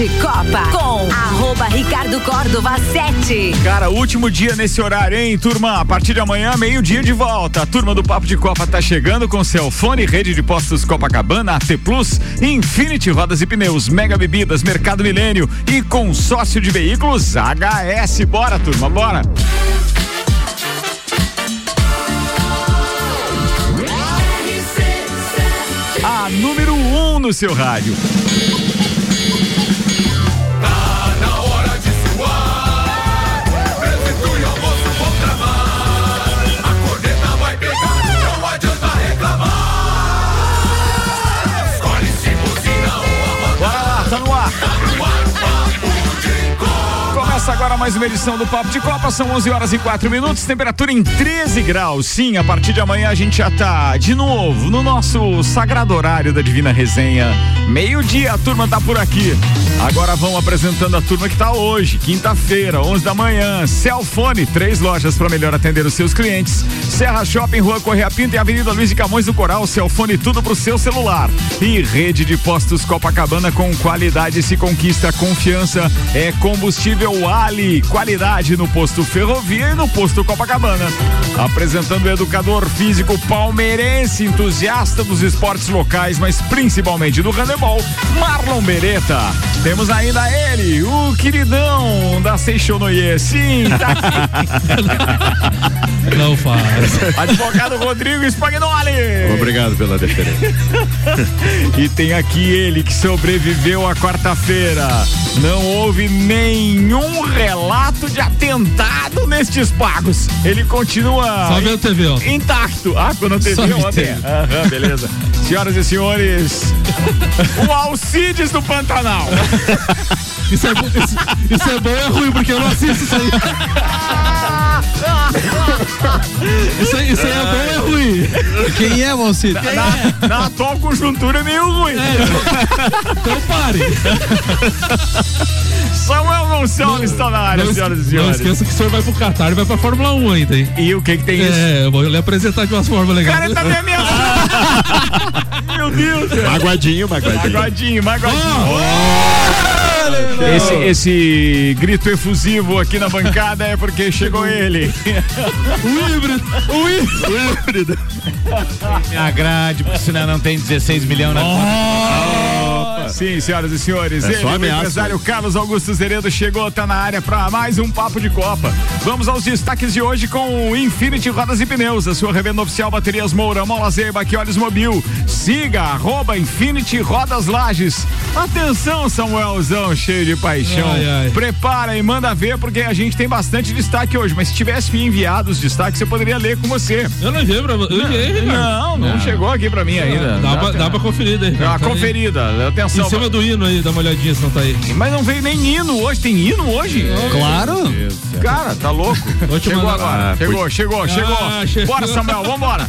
de Copa com arroba Ricardo Córdova 7. Cara, último dia nesse horário, hein, turma? A partir de amanhã, meio-dia de volta. A turma do Papo de Copa tá chegando com Celfone, rede de postos Copacabana, AT Plus, Infinity Rodas e Pneus, Mega Bebidas, Mercado Milênio e consórcio de veículos HS. Bora, turma, bora! A número 1 um no seu rádio. Começa agora mais uma edição do Papo de Copa, são 11 horas e 4 minutos, temperatura em 13 graus. Sim, a partir de amanhã a gente já tá de novo no nosso sagrado horário da Divina Resenha. Meio-dia a turma tá por aqui. Agora vamos apresentando a turma que tá hoje, quinta-feira, 11 da manhã. Celfone, três lojas para melhor atender os seus clientes. Serra Shopping, Rua Correia Pinto e Avenida Luiz de Camões do Coral. Celfone, tudo pro seu celular. E rede de postos Copacabana com qualidade se conquista confiança. É combustível Ali, qualidade no posto Ferrovia e no posto Copacabana. Apresentando o educador físico palmeirense, entusiasta dos esportes locais, mas principalmente do handebol, Marlon Beretta. Temos ainda ele, o queridão da Seixonoye. Sim, tá aqui. Não faz. Advogado Rodrigo Spagnoli. Obrigado pela deferência. e tem aqui ele que sobreviveu à quarta-feira. Não houve nenhum relato de atentado nestes pagos. Ele continua Só TV, ó. intacto. Ah, quando a TV ontem. TV. Aham, beleza. Senhoras e senhores, o Alcides do Pantanal. Isso é, bom- isso, isso é bom ou é ruim, porque eu não assisto isso aí. Isso, aí- isso aí é bom ou é ruim? Quem é, Valcir? Na, na atual conjuntura é meio ruim. Então pare. Samuel Gonçalves está na área, Não, senhoras e não senhores. esqueça que o senhor vai pro Qatar e vai pra Fórmula 1 ainda, hein? E o que que tem isso? É, eu vou lhe apresentar de umas formas O legais. cara tá me ameaçando. Meu Deus. cara. Magoadinho, magoadinho. Magoadinho, magoadinho. Ó, Esse, esse grito efusivo aqui na bancada é porque chegou ele. o híbrido. O híbrido. Me agrade, porque senão não tem 16 milhões na conta. Sim, senhoras e senhores, É ele, o empresário Carlos Augusto Zeredo chegou, tá na área para mais um Papo de Copa. Vamos aos destaques de hoje com o Infinity Rodas e Pneus, a sua revenda oficial Baterias Moura, Mola Zeiba, que olhos mobil. Siga, arroba Infinity Rodas Lages. Atenção, Samuelzão, cheio de paixão. Ai, ai. Prepara e manda ver, porque a gente tem bastante destaque hoje, mas se tivesse me enviado os destaques, eu poderia ler com você. Eu não enviei pra você. Ricardo. Não, não, chegou aqui pra mim ainda. Dá, pra, dá pra. Dá uma Tá aí. conferida, atenção. Em cima do hino aí, dá uma olhadinha se não tá aí. Mas não veio nem hino hoje, tem hino hoje? Claro. Cara, tá louco. Chegou agora. Ah, chegou, chegou, chegou. Ah, chegou. Bora, Samuel, vambora.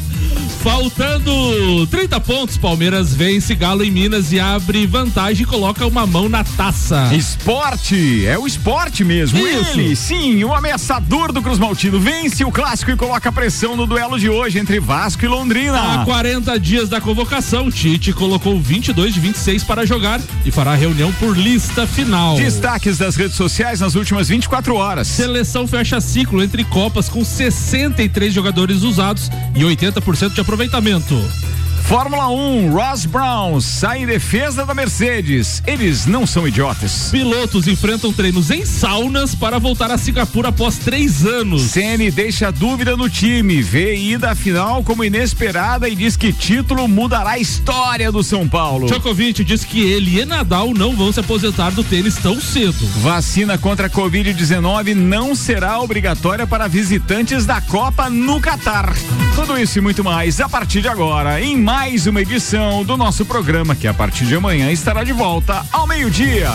Faltando 30 pontos, Palmeiras vence Galo em Minas e abre vantagem e coloca uma mão na taça. Esporte, é o esporte mesmo. Isso. Ele, sim, o ameaçador do Cruz Maltino, vence o clássico e coloca pressão no duelo de hoje entre Vasco e Londrina. Há 40 dias da convocação, Tite colocou 22 de 26 para jogar e fará reunião por lista final. Destaques das redes sociais nas últimas 24 horas. Seleção fecha ciclo entre Copas com 63 jogadores usados e 80% de aproveitamento. Fórmula 1, Ross Brown sai em defesa da Mercedes. Eles não são idiotas. Pilotos enfrentam treinos em saunas para voltar a Singapura após três anos. Ceni deixa dúvida no time, vê ida à final como inesperada e diz que título mudará a história do São Paulo. Djokovic diz que ele e Nadal não vão se aposentar do tênis tão cedo. Vacina contra a Covid-19 não será obrigatória para visitantes da Copa no Catar. Tudo isso e muito mais a partir de agora, em mais uma edição do nosso programa, que a partir de amanhã estará de volta ao meio-dia.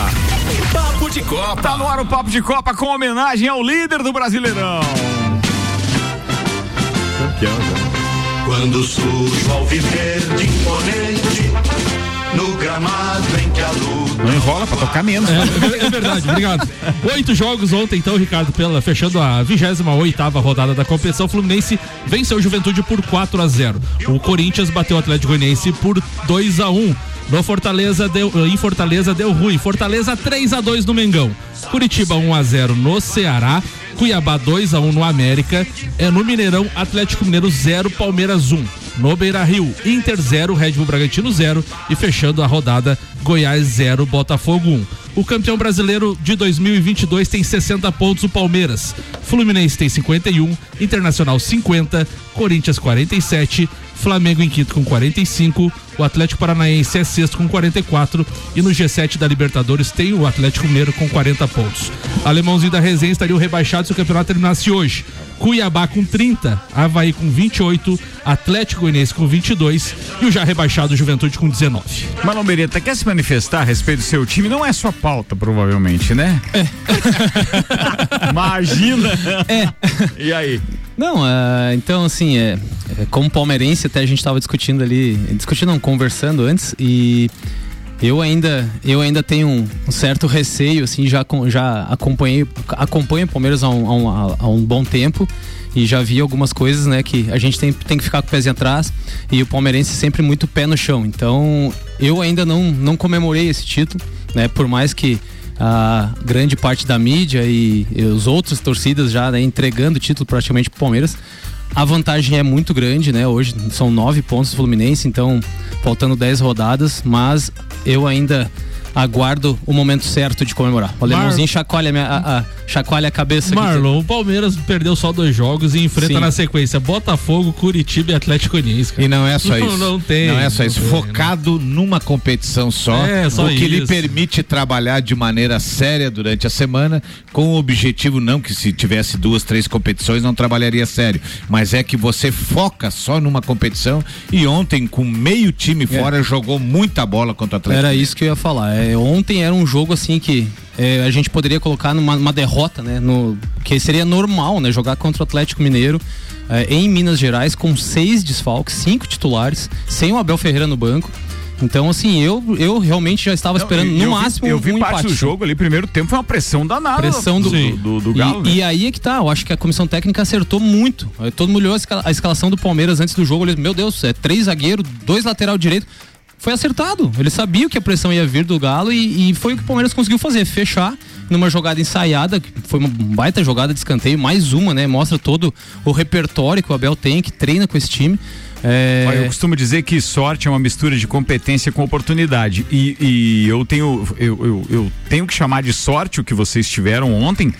Papo de Copa. Tá no ar o Papo de Copa com homenagem ao líder do Brasileirão. Campeão, já. Quando surge o alviverde imponente, no gramado em que a luta. Não enrola pra tocar menos. É, é- é verdade, obrigado. Oito jogos ontem, então, Ricardo, pela, fechando a 28 rodada da competição, o Fluminense venceu o Juventude por 4 a 0 O Corinthians bateu o Atlético Goianiense por 2 a 1 No Fortaleza deu, em Fortaleza deu ruim. Fortaleza 3 a 2 no Mengão. Curitiba 1 a 0 no Ceará. Cuiabá 2 a 1 no América. É no Mineirão Atlético Mineiro 0 Palmeiras 1. No Beira Rio, Inter 0, Red Bull Bragantino 0 e fechando a rodada Goiás 0, Botafogo 1. O campeão brasileiro de 2022 tem 60 pontos o Palmeiras. Fluminense tem 51, Internacional 50, Corinthians 47, Flamengo em quinto com 45, o Atlético Paranaense é sexto com 44 e no G7 da Libertadores tem o Atlético Mineiro com 40 pontos. Alemãozinho da Resenha estaria rebaixado se o campeonato terminasse hoje. Cuiabá com 30, Havaí com 28, Atlético Goianiense com 22 e o já rebaixado Juventude com 19. Mano Beretta, quer se manifestar a respeito do seu time? Não é sua pauta, provavelmente, né? É. Imagina. É. E aí? Não, uh, então assim, é, é, como palmeirense até a gente estava discutindo ali, discutindo não, conversando antes e eu ainda, eu ainda tenho um, um, certo receio, assim, já, já acompanhei, acompanho o Palmeiras há um, há, um, há um, bom tempo e já vi algumas coisas, né, que a gente tem, tem que ficar com o pezinho atrás e o palmeirense sempre muito pé no chão. Então, eu ainda não, não comemorei esse título, né, por mais que a grande parte da mídia e, e os outros torcidas já né, entregando o título praticamente pro Palmeiras, a vantagem é muito grande, né? Hoje são nove pontos do Fluminense, então faltando dez rodadas, mas eu ainda aguardo o momento certo de comemorar. O alemãozinho Mar... chacoalha, minha, a, a, chacoalha a cabeça. Marlon, o Palmeiras perdeu só dois jogos e enfrenta Sim. na sequência Botafogo, Curitiba e Atlético Goianiense. E não é só não, isso. Não tem. Não é só isso. Tem, Focado numa competição só, é, só o que isso. lhe permite trabalhar de maneira séria durante a semana, com o objetivo não que se tivesse duas, três competições não trabalharia sério, mas é que você foca só numa competição e ontem com meio time é. fora jogou muita bola contra o Atlético. Era isso que eu ia falar. É, ontem era um jogo assim que é, a gente poderia colocar numa derrota, né? No, que seria normal, né? Jogar contra o Atlético Mineiro é, em Minas Gerais com seis desfalques, cinco titulares, sem o Abel Ferreira no banco. Então, assim, eu, eu realmente já estava esperando Não, no máximo vi, eu vi um parte empate. do jogo ali, primeiro tempo foi uma pressão danada. Pressão do, do, do, do Galo. E, né? e, aí é que tá, eu acho que a comissão técnica acertou muito. Todo mundo olhou a, escala, a escalação do Palmeiras antes do jogo, ele, meu Deus, é três zagueiros, dois lateral direito foi acertado. Ele sabia que a pressão ia vir do Galo e, e, foi o que o Palmeiras conseguiu fazer, fechar numa jogada ensaiada, que foi uma baita jogada de escanteio, mais uma, né? Mostra todo o repertório que o Abel tem, que treina com esse time. É... Eu costumo dizer que sorte é uma mistura de competência com oportunidade. E, e eu tenho eu, eu, eu tenho que chamar de sorte o que vocês tiveram ontem,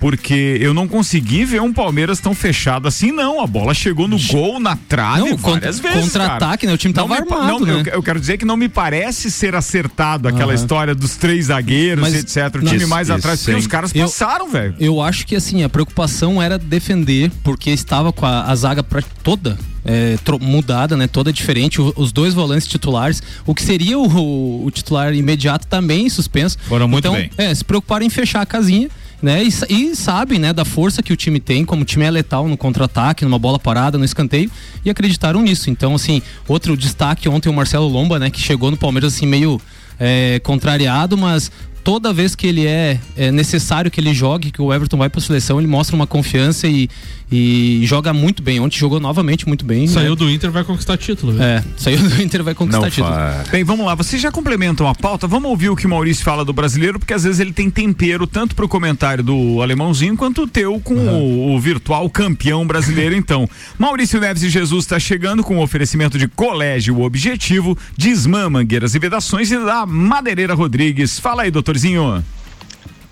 porque eu não consegui ver um Palmeiras tão fechado assim, não. A bola chegou no gol, na trave Não, várias contra- vezes. contra-ataque, né? O time Não tava armado, não, né? eu, eu quero dizer que não me parece ser acertado aquela história dos três zagueiros, Mas- etc. O time isso- mais atrás, isso porque sim. os caras Eu- passaram, velho. Eu acho que assim, a preocupação era defender, porque estava com a, a zaga pra, toda é, mudada, né? Toda diferente. O- os dois volantes titulares, o que seria o, o- o titular imediato também suspenso. Foram muito então, bem. É, se preocuparam em fechar a casinha. Né? E, e sabem, né, da força que o time tem, como o time é letal no contra-ataque, numa bola parada, no escanteio, e acreditaram nisso. Então, assim, outro destaque ontem o Marcelo Lomba, né, que chegou no Palmeiras assim meio é, contrariado, mas toda vez que ele é, é necessário que ele jogue, que o Everton vai para a seleção, ele mostra uma confiança e, e joga muito bem. Ontem jogou novamente muito bem. Saiu né? do Inter, vai conquistar título. viu? É, saiu do Inter vai conquistar título. Bem, vamos lá. Vocês já complementam a pauta? Vamos ouvir o que o Maurício fala do brasileiro, porque às vezes ele tem tempero tanto pro comentário do alemãozinho quanto o teu com o, o virtual campeão brasileiro, então. Maurício Neves e Jesus está chegando com o oferecimento de Colégio Objetivo, Desmã Mangueiras e Vedações e da Madeireira Rodrigues. Fala aí, doutorzinho.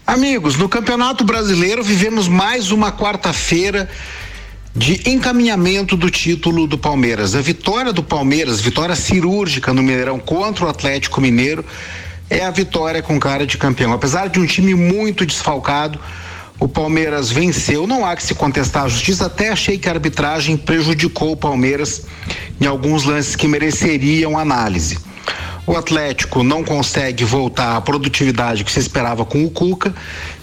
Amigos, no Campeonato Brasileiro vivemos mais uma quarta-feira de encaminhamento do título do Palmeiras. A vitória do Palmeiras, vitória cirúrgica no Mineirão contra o Atlético Mineiro, é a vitória com cara de campeão. Apesar de um time muito desfalcado, o Palmeiras venceu. Não há que se contestar a justiça. Até achei que a arbitragem prejudicou o Palmeiras em alguns lances que mereceriam análise. O Atlético não consegue voltar à produtividade que se esperava com o Cuca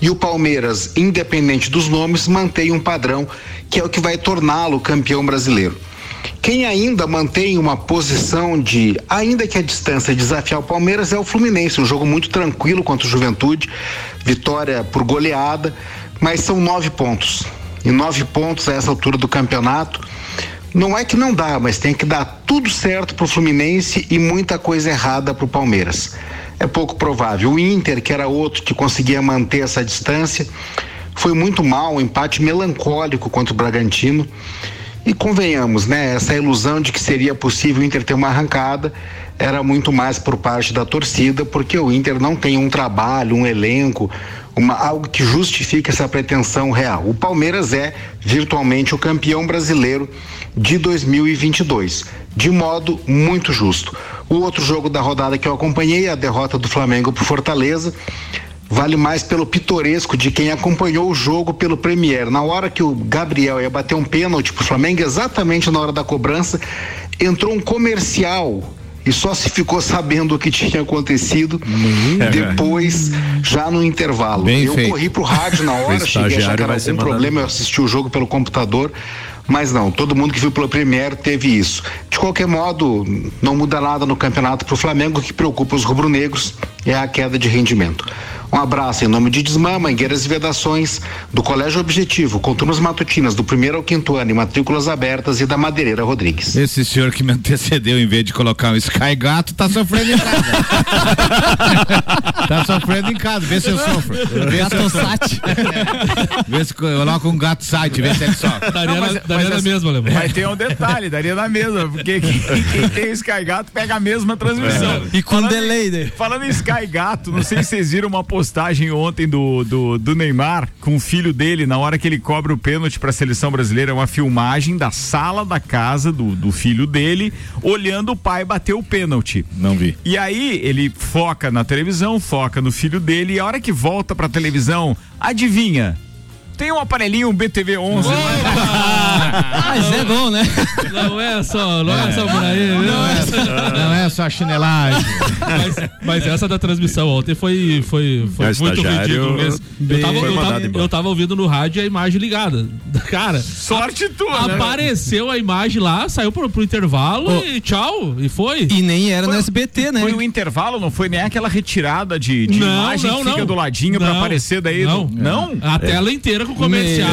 e o Palmeiras, independente dos nomes, mantém um padrão que é o que vai torná-lo campeão brasileiro. Quem ainda mantém uma posição de, ainda que a distância, desafiar o Palmeiras é o Fluminense, um jogo muito tranquilo contra o Juventude, vitória por goleada, mas são nove pontos. E nove pontos a essa altura do campeonato Não é que não dá, mas tem que dar tudo certo pro Fluminense e muita coisa errada pro Palmeiras. É pouco provável. O Inter, que era outro que conseguia manter essa distância, foi muito mal, um empate melancólico contra o Bragantino. E convenhamos, né? Essa ilusão de que seria possível o Inter ter uma arrancada era muito mais por parte da torcida, porque o Inter não tem um trabalho, um elenco, uma, algo que justifique essa pretensão real. O Palmeiras é virtualmente o campeão brasileiro de 2022, de modo muito justo. O outro jogo da rodada que eu acompanhei a derrota do Flamengo para Fortaleza. Vale mais pelo pitoresco de quem acompanhou o jogo pelo Premier. Na hora que o Gabriel ia bater um pênalti pro Flamengo, exatamente na hora da cobrança, entrou um comercial e só se ficou sabendo o que tinha acontecido depois, já no intervalo. Bem eu feito. corri pro rádio na hora, O cheguei a achar que era algum problema, eu assisti o jogo pelo computador, mas não, todo mundo que viu pelo Premier teve isso. De qualquer modo, não muda nada no campeonato pro Flamengo, o que preocupa os rubro-negros é a queda de rendimento. Um abraço em nome de Desmã, Mangueiras e Vedações, do Colégio Objetivo, com turmas matutinas do primeiro ao quinto ano e matrículas abertas e da Madeireira Rodrigues. Esse senhor que me antecedeu, em vez de colocar um Sky Gato, tá sofrendo em casa. tá sofrendo em casa, vê se eu sofro. Vê se eu sofro. Vê se eu coloco um gato site, vê se ele sofre. Daria, Não, mas- na, daria mas na mesma, Alemão. Mas tem um detalhe, daria na mesma, porque quem, quem tem Sky Gato pega a mesma transmissão. E com Falando em- delay, né? Falando em Sky Gato, não sei se vocês viram uma postagem ontem do, do, do Neymar com o filho dele, na hora que ele cobra o pênalti para a seleção brasileira, é uma filmagem da sala da casa do, do filho dele, olhando o pai bater o pênalti. Não vi. E aí ele foca na televisão, foca no filho dele, e a hora que volta pra televisão, adivinha? Tem um aparelhinho, um BTV 11. Mas é bom, né? Não é só, não é, só por aí, viu? Não é só chinelagem. Mas, mas essa da transmissão ontem foi, foi, foi É, muito ridículo mesmo. Eu tava, foi eu, tava, eu tava ouvindo no rádio a imagem ligada. Cara, Sorte tua, né? apareceu a imagem lá, saiu pro, pro intervalo Ô. e tchau, e foi. E nem era no SBT, né? Foi o intervalo, não foi nem aquela retirada de, de Não, imagem não, que fica não. do ladinho pra Não, aparecer daí. não. do- não? A tela inteira com comercial.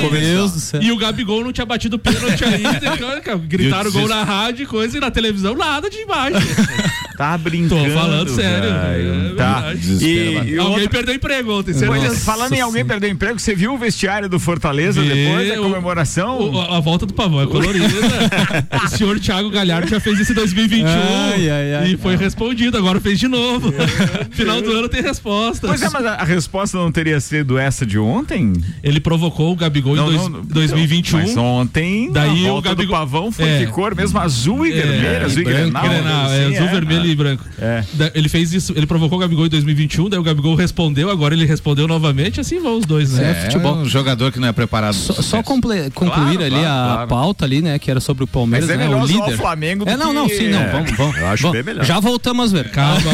Meu Deus do céu. E o Gabigol não tinha batido pênalti ainda. então, Gritaram gol na rádio e coisa, e na televisão nada de imagem. Tá brincando. Tô falando sério, é tá. E, e Alguém outra- perdeu emprego ontem, Pois é, falando em alguém perder emprego, você viu o vestiário do Fortaleza Vi, depois da o- comemoração? O- a, a volta do pavão é colorida. o senhor Thiago Galhardo já fez isso em 2021 Ai, ai, ai. e foi respondido, agora fez de novo. Final do ano tem resposta. Pois é, mas a, a resposta não teria sido essa de ontem? Ele provocou o Gabigol Não, em dois- não, 2021. Mas ontem, Daí a o volta Gabigol- do pavão foi É. de cor mesmo azul e É, vermelho, azul e branco, grenal. Grenal, é, assim, azul, vermelho e branco. É. Ele fez isso, ele provocou o Gabigol em 2021, daí o Gabigol respondeu, agora ele respondeu novamente, assim vão os dois, né? É, futebol. um jogador que não é preparado. pro Só, concluir Claro, ali claro, a claro. pauta ali, né? Que era sobre o Palmeiras, Mas é né? O líder. o Flamengo do é, não, não, sim, não. É. Vamos, vamos. Eu acho vamos. bem melhor. Já voltamos a ver. Calma,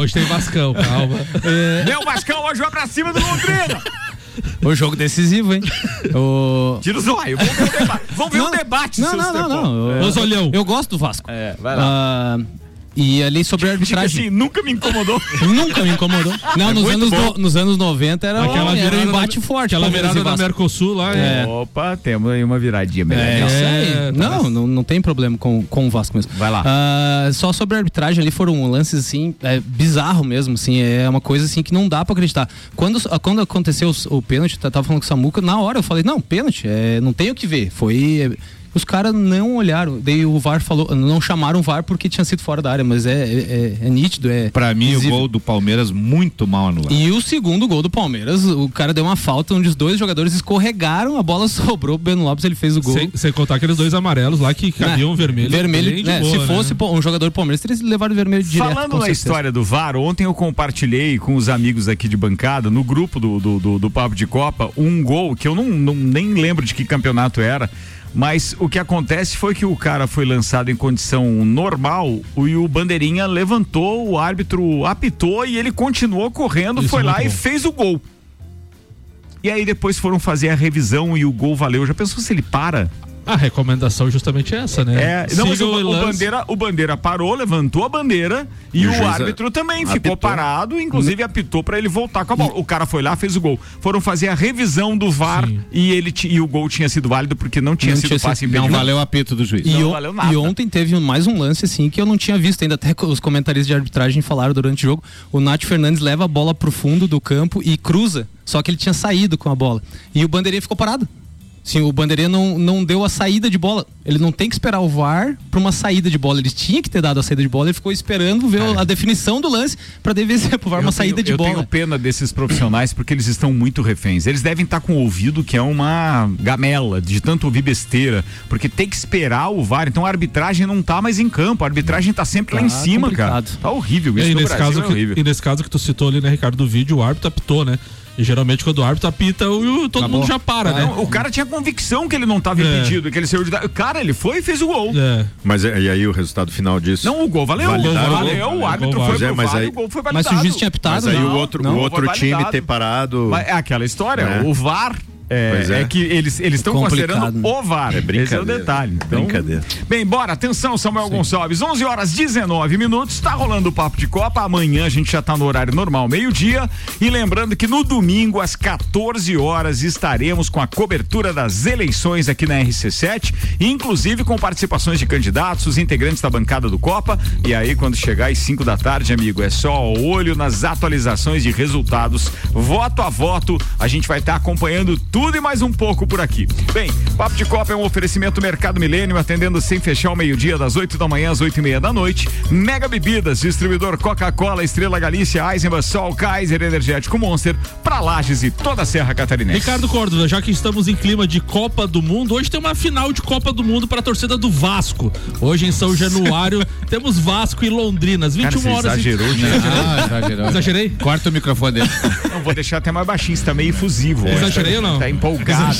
hoje tem Vascão, calma. Meu Vascão hoje vai pra cima do Londrina. O jogo decisivo, hein? O... Tira o zóio. Vamos ver o debate. Vamos ver o debate, Não, não, não, não. Eu, Ô, Zolhão. eu gosto do Vasco. É, vai lá. Ah, e ali sobre a Diga arbitragem. assim, nunca me incomodou. Nunca me incomodou. Não, nos, muito anos no- nos anos 90 era, Aquela era um embate da, forte. Aquela virada da. Mercosul lá, é. Opa, temos aí uma viradinha melhor. É, isso aí. É, tá não, nessa. não, não tem problema com, com o Vasco mesmo. Vai lá. Ah, só sobre a arbitragem ali foram lances assim, é, bizarro mesmo, assim, é uma coisa assim que não dá pra acreditar. Quando, quando aconteceu o, o pênalti, eu tava falando com o Samuca, na hora eu falei, não, pênalti, é, não tem o que ver. Foi. É, os caras não olharam, daí o VAR falou, não chamaram o VAR porque tinha sido fora da área, mas é, é, é nítido, é. Pra mim, visível. o gol do Palmeiras muito mal anulado. E o segundo gol do Palmeiras, o cara deu uma falta onde os dois jogadores escorregaram, a bola sobrou, o Breno Lopes ele fez o gol. Sem, sem contar aqueles dois amarelos lá que cabiam Né? vermelho. Vermelho, de né? boa, Se né? fosse pô, um jogador do Palmeiras, teria levado vermelho direto. Falando com na certeza. história do VAR, ontem eu compartilhei com os amigos aqui de bancada, no grupo do, do, do, do Papo de Copa, um gol que eu não, não- nem lembro de que campeonato era. Mas o que acontece foi que o cara foi lançado em condição normal e o bandeirinha levantou, o árbitro apitou e ele continuou correndo, Isso foi lá muito e bom. fez o gol. E aí depois foram fazer a revisão e o gol valeu. Já pensou se ele para? A recomendação justamente é essa, né? É, não, mas o, o bandeira, o bandeira parou, levantou a bandeira e, E o árbitro também ficou apitou. parado, inclusive apitou pra ele voltar com a bola. O cara foi lá, fez o gol. Foram fazer a revisão do VAR Sim. e ele e o gol tinha sido válido porque não tinha Não sido tinha passe sido- impedido. Não valeu o apito do juiz. E, Não valeu nada. e ontem teve mais um lance assim que eu não tinha visto ainda, até os comentaristas de arbitragem falaram durante o jogo. O Nath Fernandes leva a bola pro fundo do campo e cruza, só que ele tinha saído com a bola. E o bandeirinha ficou parado. Sim, o bandeirinha não, não deu a saída de bola. Ele não tem que esperar o VAR pra uma saída de bola. Ele tinha que ter dado a saída de bola. Ele ficou esperando ver a definição do lance pra dever ser pro VAR Eu uma tenho- saída de eu bola. tenho pena desses profissionais porque eles estão muito reféns. Eles devem estar com o ouvido que é uma gamela de tanto ouvir besteira, porque tem que esperar o VAR. Então a arbitragem não tá mais em campo, a arbitragem tá sempre lá em Tá cima, cara. complicado. Tá horrível E isso aí, no nesse Brasil caso é que, horrível. e nesse caso que tu citou ali, né, Ricardo, do vídeo, o árbitro apitou, né? E geralmente quando o árbitro apita, o, o- todo Acabou. mundo já para, né? Não, o cara tinha convicção que ele não estava É. impedido, que ele saiu de. da- Cara, ele foi e fez o gol. É. Mas é- e aí o resultado final disso? Não, o gol valeu. Validaram o o gol gol. valeu, o árbitro Gol foi valeu. pro Mas VAR aí- e o gol foi Mas validado. se o juiz tinha apitado, Mas aí não, o outro, não, o outro time validado. ter parado. Mas é aquela história, É. o VAR. É, Pois é. é. que eles eles estão considerando né? o VAR. É Esse é o brincadeira. detalhe. Então, Brincadeira. Bem, bora. Atenção, Samuel Gonçalves. 11 horas 19 minutos. Tá rolando o Papo de Copa. Amanhã a gente já tá no horário normal, meio-dia. E lembrando que no domingo, às 14 horas, estaremos com a cobertura das eleições aqui na RC7, inclusive com participações de candidatos, os integrantes da bancada do Copa. E aí, quando chegar às 5 da tarde, amigo, é só olho nas atualizações de resultados, voto a voto. A gente vai estar acompanhando tudo e mais um pouco por aqui. Bem, Papo de Copa é um oferecimento Mercado Milênio, atendendo sem fechar o meio-dia, das 8 da manhã às 8 e meia da noite. Mega Bebidas, distribuidor Coca-Cola, Estrela Galícia, Eisenbach, Sol, Kaiser, Energético Monster, pra Lages e toda a Serra Catarinense. Ricardo Córdova, já que estamos em clima de Copa do Mundo, hoje tem uma final de Copa do Mundo para a torcida do Vasco. Hoje em São Januário temos Vasco e Londrina, às 21 Cara, horas. e- exagerou, gente. Ah, exagerou. Exagerei? Corta o microfone dele. Não, vou deixar até mais baixinho, você tá meio efusivo. Exagerei ou não? Tá empolgado.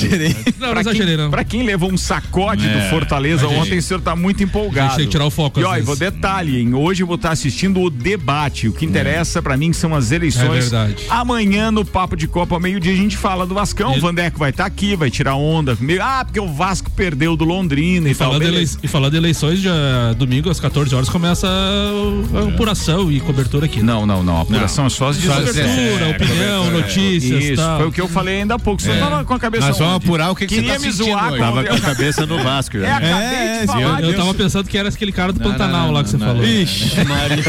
Não, não Pra exagerei, quem, não. pra quem levou um sacode do Fortaleza ontem, o senhor tá muito empolgado. A gente tem que tirar o foco, E e vezes. vou detalhe, hein? Hoje eu vou estar assistindo o debate. O que interessa pra mim são as eleições. É verdade. Amanhã no Papo de Copa, ao meio-dia, a gente fala do Vascão. E- O Vandeco vai estar aqui, vai tirar onda. Meio- Ah, porque o Vasco perdeu do Londrina e, tal. Falando, beleza. elei- e falando de eleições, já, domingo às 14 horas começa a, a apuração e cobertura aqui. né? Não, não, não. A apuração é só as Só as- discussões. Cobertura, É, opinião, notícias Isso, tal. foi o que eu falei ainda há pouco. Você É. tava com a cabeça Nós vamos onde? apurar o que, que Queria você tá me sentindo zoar hoje. Tava com a cabeça no Vasco É, já. acabei É, de falar Eu, eu tava pensando que era aquele cara do Não, Pantanal não, não, lá que você não, falou. Ixi, Maria.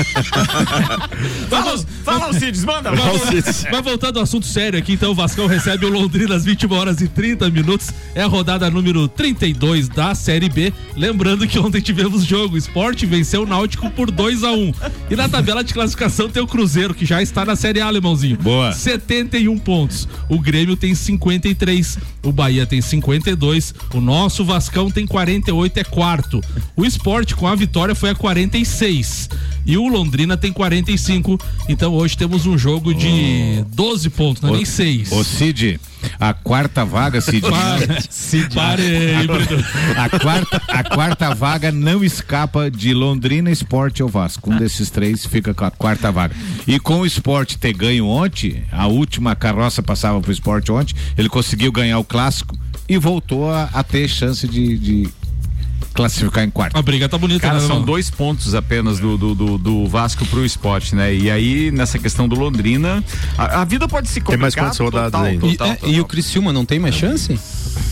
Fala, fala, Alcides, manda. Mas, mas voltando ao assunto sério aqui, então o Vascão recebe o Londrina às 21 horas e 30 minutos. É a rodada número 32 da Série B. Lembrando que ontem tivemos jogo. O Sport venceu o Náutico por 2 a 1 E na tabela de classificação tem o Cruzeiro, que já está na Série A, alemãozinho. Boa. 71 pontos. O Grêmio tem 53. O Bahia tem 52. O nosso Vascão tem 48, é quarto. O Sport, com a vitória, foi a 46. E o Londrina tem 45. Então hoje temos um jogo de 12 pontos, não é nem 6. Ô Cid, a quarta vaga, Cid. Para. Parei, Bruno. A quarta, a quarta vaga não escapa de Londrina, Esporte ou Vasco. Um desses três fica com a quarta vaga. E com o Esporte ter ganho ontem, a última carroça passava pro Esporte ontem, ele conseguiu ganhar o clássico e voltou a, a ter chance de, de classificar em quarto. A briga tá bonita, Cara, né, são irmão? dois pontos apenas do, do, do, do Vasco pro esporte, né? E aí, nessa questão do Londrina, a, a vida pode se complicar. mais quantas rodadas total, ainda? E, total, é, total. e o Criciúma não tem mais chance?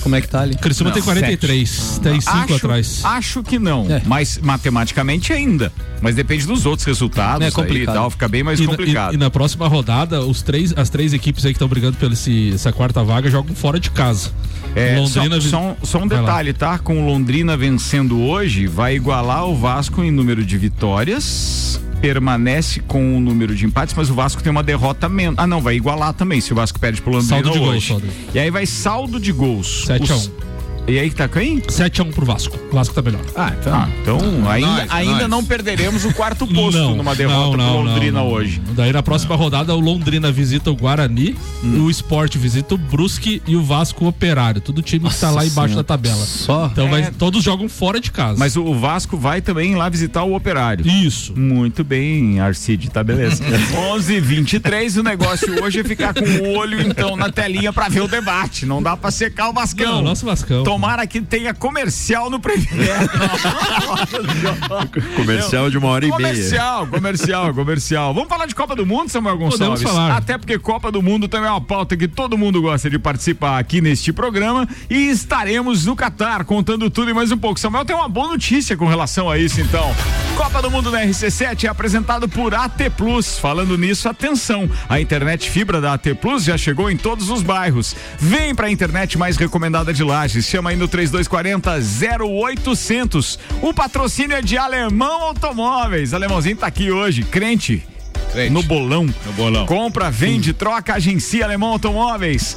Como é que tá ali? Criciúma tem 43, tem 5 acho, atrás. Acho que não, É. mas matematicamente ainda. Mas depende dos outros resultados É complicado. tal, fica bem mais E na- complicado. E, e na próxima rodada, os três, as três equipes aí que estão brigando pela essa quarta vaga jogam fora de casa. É, Londrina só, só um, só um detalhe, tá? Com o Londrina vencendo hoje, vai igualar o Vasco em número de vitórias, permanece com o número de empates, mas o Vasco tem uma derrota menos. Ah, não, vai igualar também, se o Vasco perde pro Londrina Saldo de gols, hoje. saldo. E aí vai saldo de gols. 7 a 1. E aí que tá quem? 7 a 1 pro Vasco. O Vasco tá melhor. Ah, então, ah, então ainda, nós, ainda nós. não perderemos o quarto posto Não, numa derrota não, pro não, Londrina não, não. hoje. Daí na próxima rodada o Londrina visita o Guarani, Hum. o Sport visita o Brusque e o Vasco o Operário. Tudo time que tá lá embaixo Senhora. da tabela. Só? Então vai- É. todos jogam fora de casa. Mas o, Vasco vai também lá visitar o Operário. Isso. Muito bem, Arcide, tá beleza. 11 23 o negócio hoje é ficar com o olho então na telinha pra ver o debate. Não dá pra secar o Vascão. Não, nosso Vascão. Tomara que tenha comercial no Premier. Comercial de uma hora e meia. Comercial, comercial, comercial. Vamos falar de Copa do Mundo, Samuel Gonçalves? Podemos falar. Até porque Copa do Mundo também é uma pauta que todo mundo gosta de participar aqui neste programa e estaremos no Catar contando tudo e mais um pouco. Samuel tem uma boa notícia com relação a isso, então. Copa do Mundo na RC7 é apresentado por AT Plus. Falando nisso, atenção, a internet fibra da AT Plus já chegou em todos os bairros. Vem pra internet mais recomendada de Lages. Chama aí no 3240 0800. O patrocínio é de Alemão Automóveis. Alemãozinho tá aqui hoje, crente. No bolão. No bolão. Compra, vende, troca, agencia Alemão Automóveis.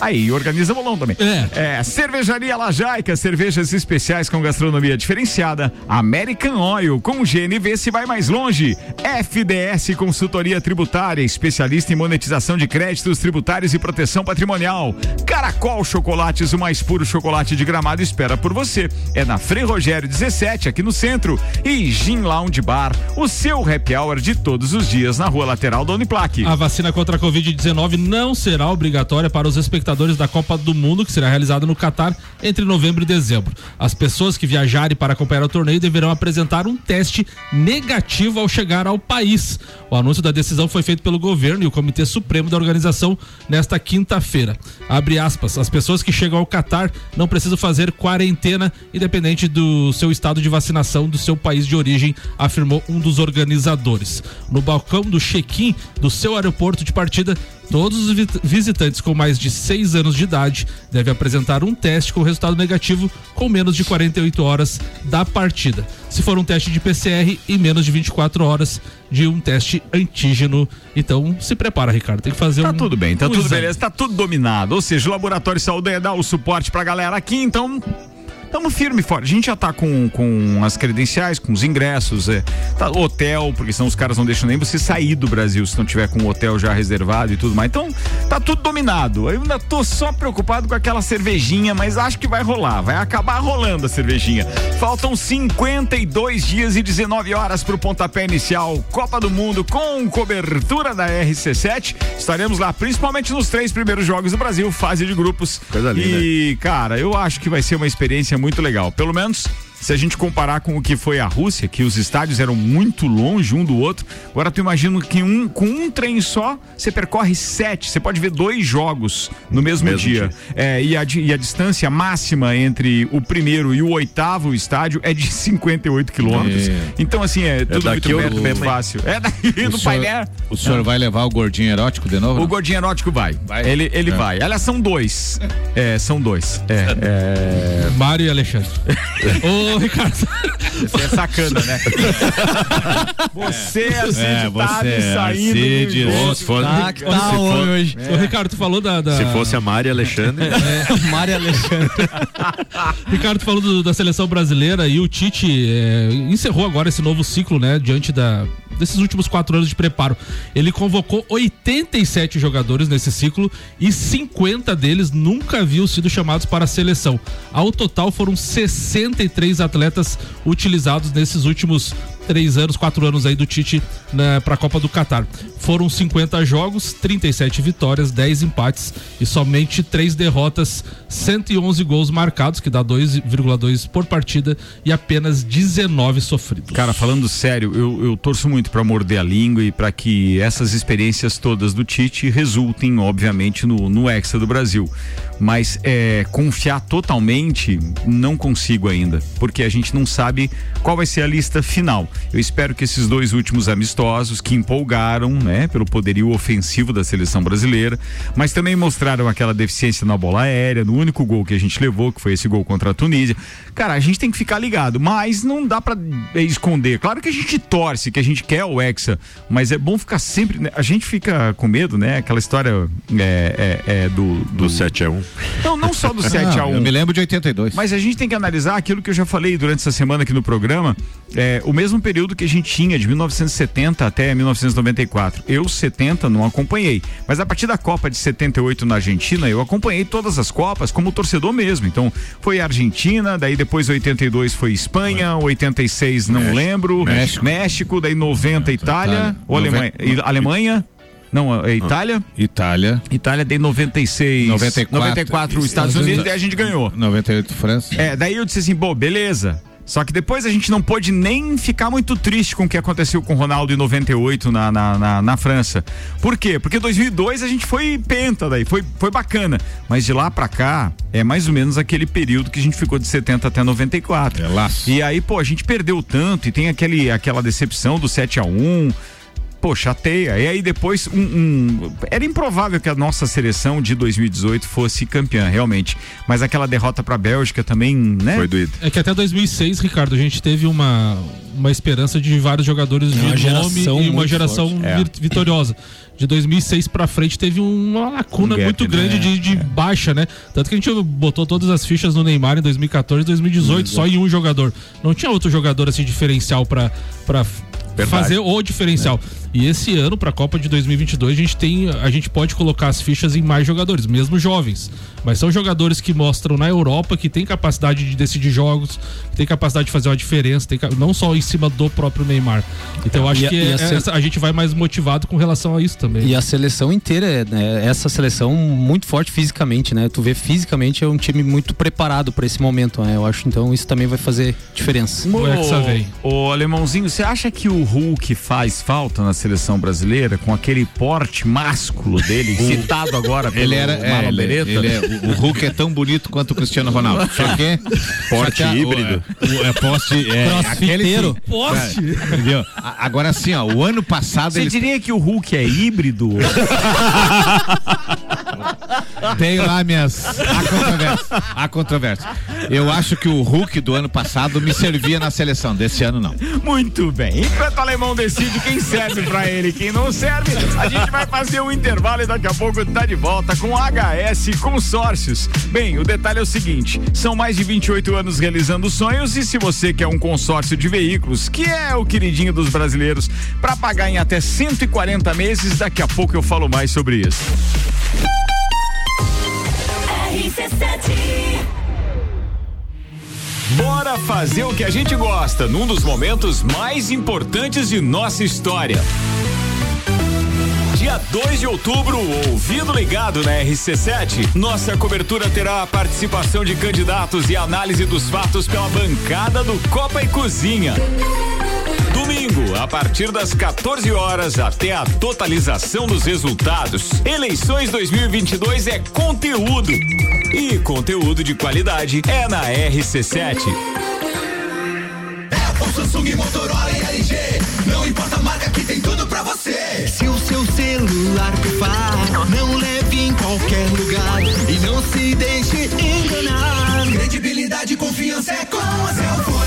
Aí, organiza bolão também. É. Cervejaria Lajaica, cervejas especiais com gastronomia diferenciada. American Oil, com GNV se vai mais longe. FDS Consultoria Tributária, especialista em monetização de créditos tributários e proteção patrimonial. Caracol Chocolates, o mais puro chocolate de gramado, espera por você. É na Frei Rogério 17, aqui no centro. E Gin Lounge Bar, o seu happy hour de todos os dias na rua lateral da Uniplaque. A vacina contra a Covid-19 não será obrigatória para os espectadores da Copa do Mundo, que será realizada no Catar entre novembro e dezembro. As pessoas que viajarem para acompanhar o torneio deverão apresentar um teste negativo ao chegar ao país. O anúncio da decisão foi feito pelo governo e o Comitê Supremo da organização nesta quinta-feira. Abre aspas, as pessoas que chegam ao Catar não precisam fazer quarentena, independente do seu estado de vacinação do seu país de origem, afirmou um dos organizadores. No balcão do check-in do seu aeroporto de partida, Todos os vi- visitantes com mais de 6 anos de idade devem apresentar um teste com resultado negativo com menos de 48 horas da partida. Se for um teste de PCR, em menos de 24 horas de um teste antígeno. Então, se prepara, Ricardo. Tem que fazer Tá um. tudo bem, tá um tudo exame. beleza, tá tudo dominado. Ou seja, o Laboratório Saúde ia dar o suporte pra galera aqui, então. Tamo firme e forte. A gente já tá com, com as credenciais, com os ingressos, é, tá, hotel, porque senão os caras não deixam nem você sair do Brasil se não tiver com o hotel já reservado e tudo mais. Então, tá tudo dominado. Eu ainda tô só preocupado com aquela cervejinha, mas acho que vai rolar. Vai acabar rolando a cervejinha. Faltam 52 dias e 19 horas pro pontapé inicial. Copa do Mundo com cobertura da RC7. Estaremos lá, principalmente nos três primeiros jogos do Brasil, fase de grupos. Coisa linda. E, cara, eu acho que vai ser uma experiência muito legal. Pelo menos se a gente comparar com o que foi a Rússia, que os estádios eram muito longe um do outro, agora tu imagina que um, com um trem só, você percorre sete, você pode ver dois jogos no mesmo, Mesmo dia. dia. É, e, a, e a distância máxima entre o primeiro e o oitavo estádio é de 58 quilômetros. É. Então, assim, é tudo daqui muito perto, bem fácil. É daqui O do senhor, painel. o senhor vai levar o gordinho erótico de novo? O não? gordinho erótico vai. Vai? Ele, ele É. vai. Aliás, são dois. É, são dois. É, é, Mário e Alexandre. Ô, Ricardo. Você é sacana, né? você, É, tá você, me saindo. Arcide, de- né? Se fosse, Tá, que tá se for- hoje. Ô, Ricardo, tu falou da. da- se fosse a Mari Alexandre, Mário Alexandre. Ricardo falou do- da seleção brasileira e o Tite é, encerrou agora esse novo ciclo, né? Diante da, desses últimos quatro anos de preparo. Ele convocou 87 jogadores nesse ciclo e 50 deles nunca haviam sido chamados para a seleção. Ao total foram 63 atletas utilizados nesses últimos três anos, quatro anos aí do Tite para a Copa do Catar. Foram 50 jogos, 37 vitórias, 10 empates e somente três derrotas, 111 gols marcados, que dá 2,2 por partida e apenas 19 sofridos. Cara, falando sério, eu, eu torço muito pra morder a língua e pra que essas experiências todas do Tite resultem, obviamente, no, no Hexa do Brasil. Mas é, confiar totalmente, não consigo ainda, porque a gente não sabe qual vai ser a lista final. Eu espero que esses dois últimos amistosos, que empolgaram, né, pelo poderio ofensivo da seleção brasileira, mas também mostraram aquela deficiência na bola aérea, no único gol que a gente levou, que foi esse gol contra a Tunísia. Cara, a gente tem que ficar ligado, mas não dá pra eh, esconder. Claro que a gente torce, que a gente quer o Hexa, mas é bom ficar sempre. né? A gente fica com medo, né? Aquela história é, é, é do, do. do 7 a 1 Não, não só do 7 a Não, 1 Eu me lembro de 82. mas a gente tem que analisar aquilo que eu já falei durante essa semana aqui no programa, é, o mesmo período que a gente tinha de 1970 até 1994. Eu 70 não acompanhei, mas a partir da Copa de 78 na Argentina, eu acompanhei todas as Copas como torcedor mesmo. Então, foi Argentina, daí depois 82 foi Espanha, 86 não lembro, México. México, daí 90 Itália, Itália. ou Alemanha, 90. Alemanha Não, é Itália? Itália. Itália tem 96. 94. 94 os Estados Unidos e a gente ganhou. 98 França. É, daí eu disse assim, pô, beleza. Só que depois a gente não pôde nem ficar muito triste com o que aconteceu com o Ronaldo em 98 na, na, na, na França. Por quê? Porque 2002 a gente foi penta daí, foi, foi bacana. Mas de lá pra cá, é mais ou menos aquele período que a gente ficou de 70 até 94. É laço. E aí, pô, a gente perdeu tanto e tem aquele, aquela decepção do 7 a 1 Pô, chateia. E aí depois um, um- era improvável que a nossa seleção de 2018 fosse campeã, realmente. Mas aquela derrota pra Bélgica também, né? Foi doído. É que até 2006, Ricardo, a gente teve uma, uma esperança de vários jogadores de Uma nome geração e uma geração. É. vitoriosa. De 2006 pra frente teve uma lacuna Um gap, muito né? grande de, de baixa, né? Tanto que a gente botou todas as fichas no Neymar em 2014 e 2018 só em um jogador. Não tinha outro jogador assim diferencial pra fazer o diferencial. E esse ano pra Copa de 2022 a gente tem a gente pode colocar as fichas em mais jogadores, mesmo jovens. Mas são jogadores que mostram na Europa que tem capacidade de decidir jogos, que tem capacidade de fazer uma diferença, tem não só em cima do próprio Neymar. Então eu acho E a- que e a é- se- essa- a gente vai mais motivado com relação a isso também. E a seleção inteira, é, né, essa seleção muito forte fisicamente, né? Tu vê fisicamente é um time muito preparado para esse momento, né? Eu acho então isso também vai fazer diferença. O vem. Ô, Alemãozinho, você acha que o Hulk faz falta na seleção brasileira com aquele porte másculo dele, citado agora pelo Ele era. É, Marlon ele, Beretta? ele é, o, o Hulk é tão bonito quanto o Cristiano Ronaldo. Só que. Porte híbrido. O, o- é poste. É, Crossfiteiro. aquele, Poste. Entendeu? A- Agora assim, ó, o ano passado Você ele diria que o Hulk é híbrido? tem lá minhas. Há controvérsia. Há controvérsia. Eu acho que o Hulk do ano passado me servia na seleção. Desse ano, não. Muito bem. Enquanto o alemão decide quem serve pra ele e quem não serve, a gente vai fazer um intervalo e daqui a pouco tá de volta com HS Consórcios. Bem, o detalhe é o seguinte: são mais de 28 anos realizando sonhos e se você quer um consórcio de veículos, que é o queridinho dos brasileiros, pra pagar em até 140 meses, daqui a pouco eu falo mais sobre isso. Bora fazer o que a gente gosta num dos momentos mais importantes de nossa história. Dia 2 de outubro, ouvido ligado na RC7, nossa cobertura terá a participação de candidatos e análise dos fatos pela bancada do Copa e Cozinha. Domingo, a partir das 14 horas até a totalização dos resultados. Eleições 2022 é conteúdo. E conteúdo de qualidade é na RC7. Apple, Samsung, Motorola e LG. Não importa a marca que tem tudo pra você. Se o seu celular pifar, não leve em qualquer lugar e não se deixe enganar. Credibilidade e confiança é com a Cellfone.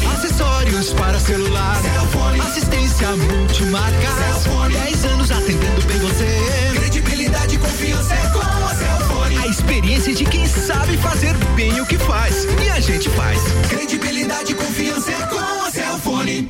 Para celular. Cellfone. Assistência multimarca. Cellfone. 10 anos atendendo bem você. Credibilidade e confiança é com a Cellfone. A experiência de quem sabe fazer bem o que faz. E a gente faz. Credibilidade e confiança é com a Cellfone.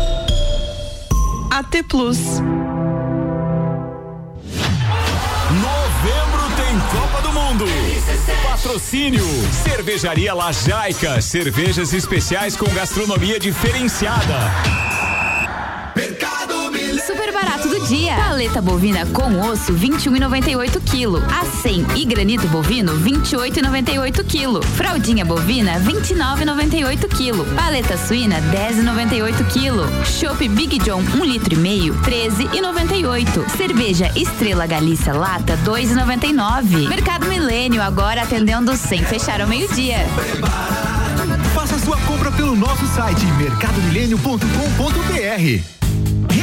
AT Plus. Novembro tem Copa do Mundo. Patrocínio Cervejaria Lajaica, cervejas especiais com gastronomia diferenciada. Meio-dia. Paleta bovina com osso 21,98 kg. A 100 e granito bovino 28,98 kg. Fraldinha bovina 29,98 kg. Paleta suína 10,98 kg. Chopp Big John 1 litro e meio 13,98. Cerveja Estrela Galícia lata 2,99. Mercado Milênio agora atendendo sem fechar ao meio-dia. Faça sua compra pelo nosso site mercadomilênio.com.br.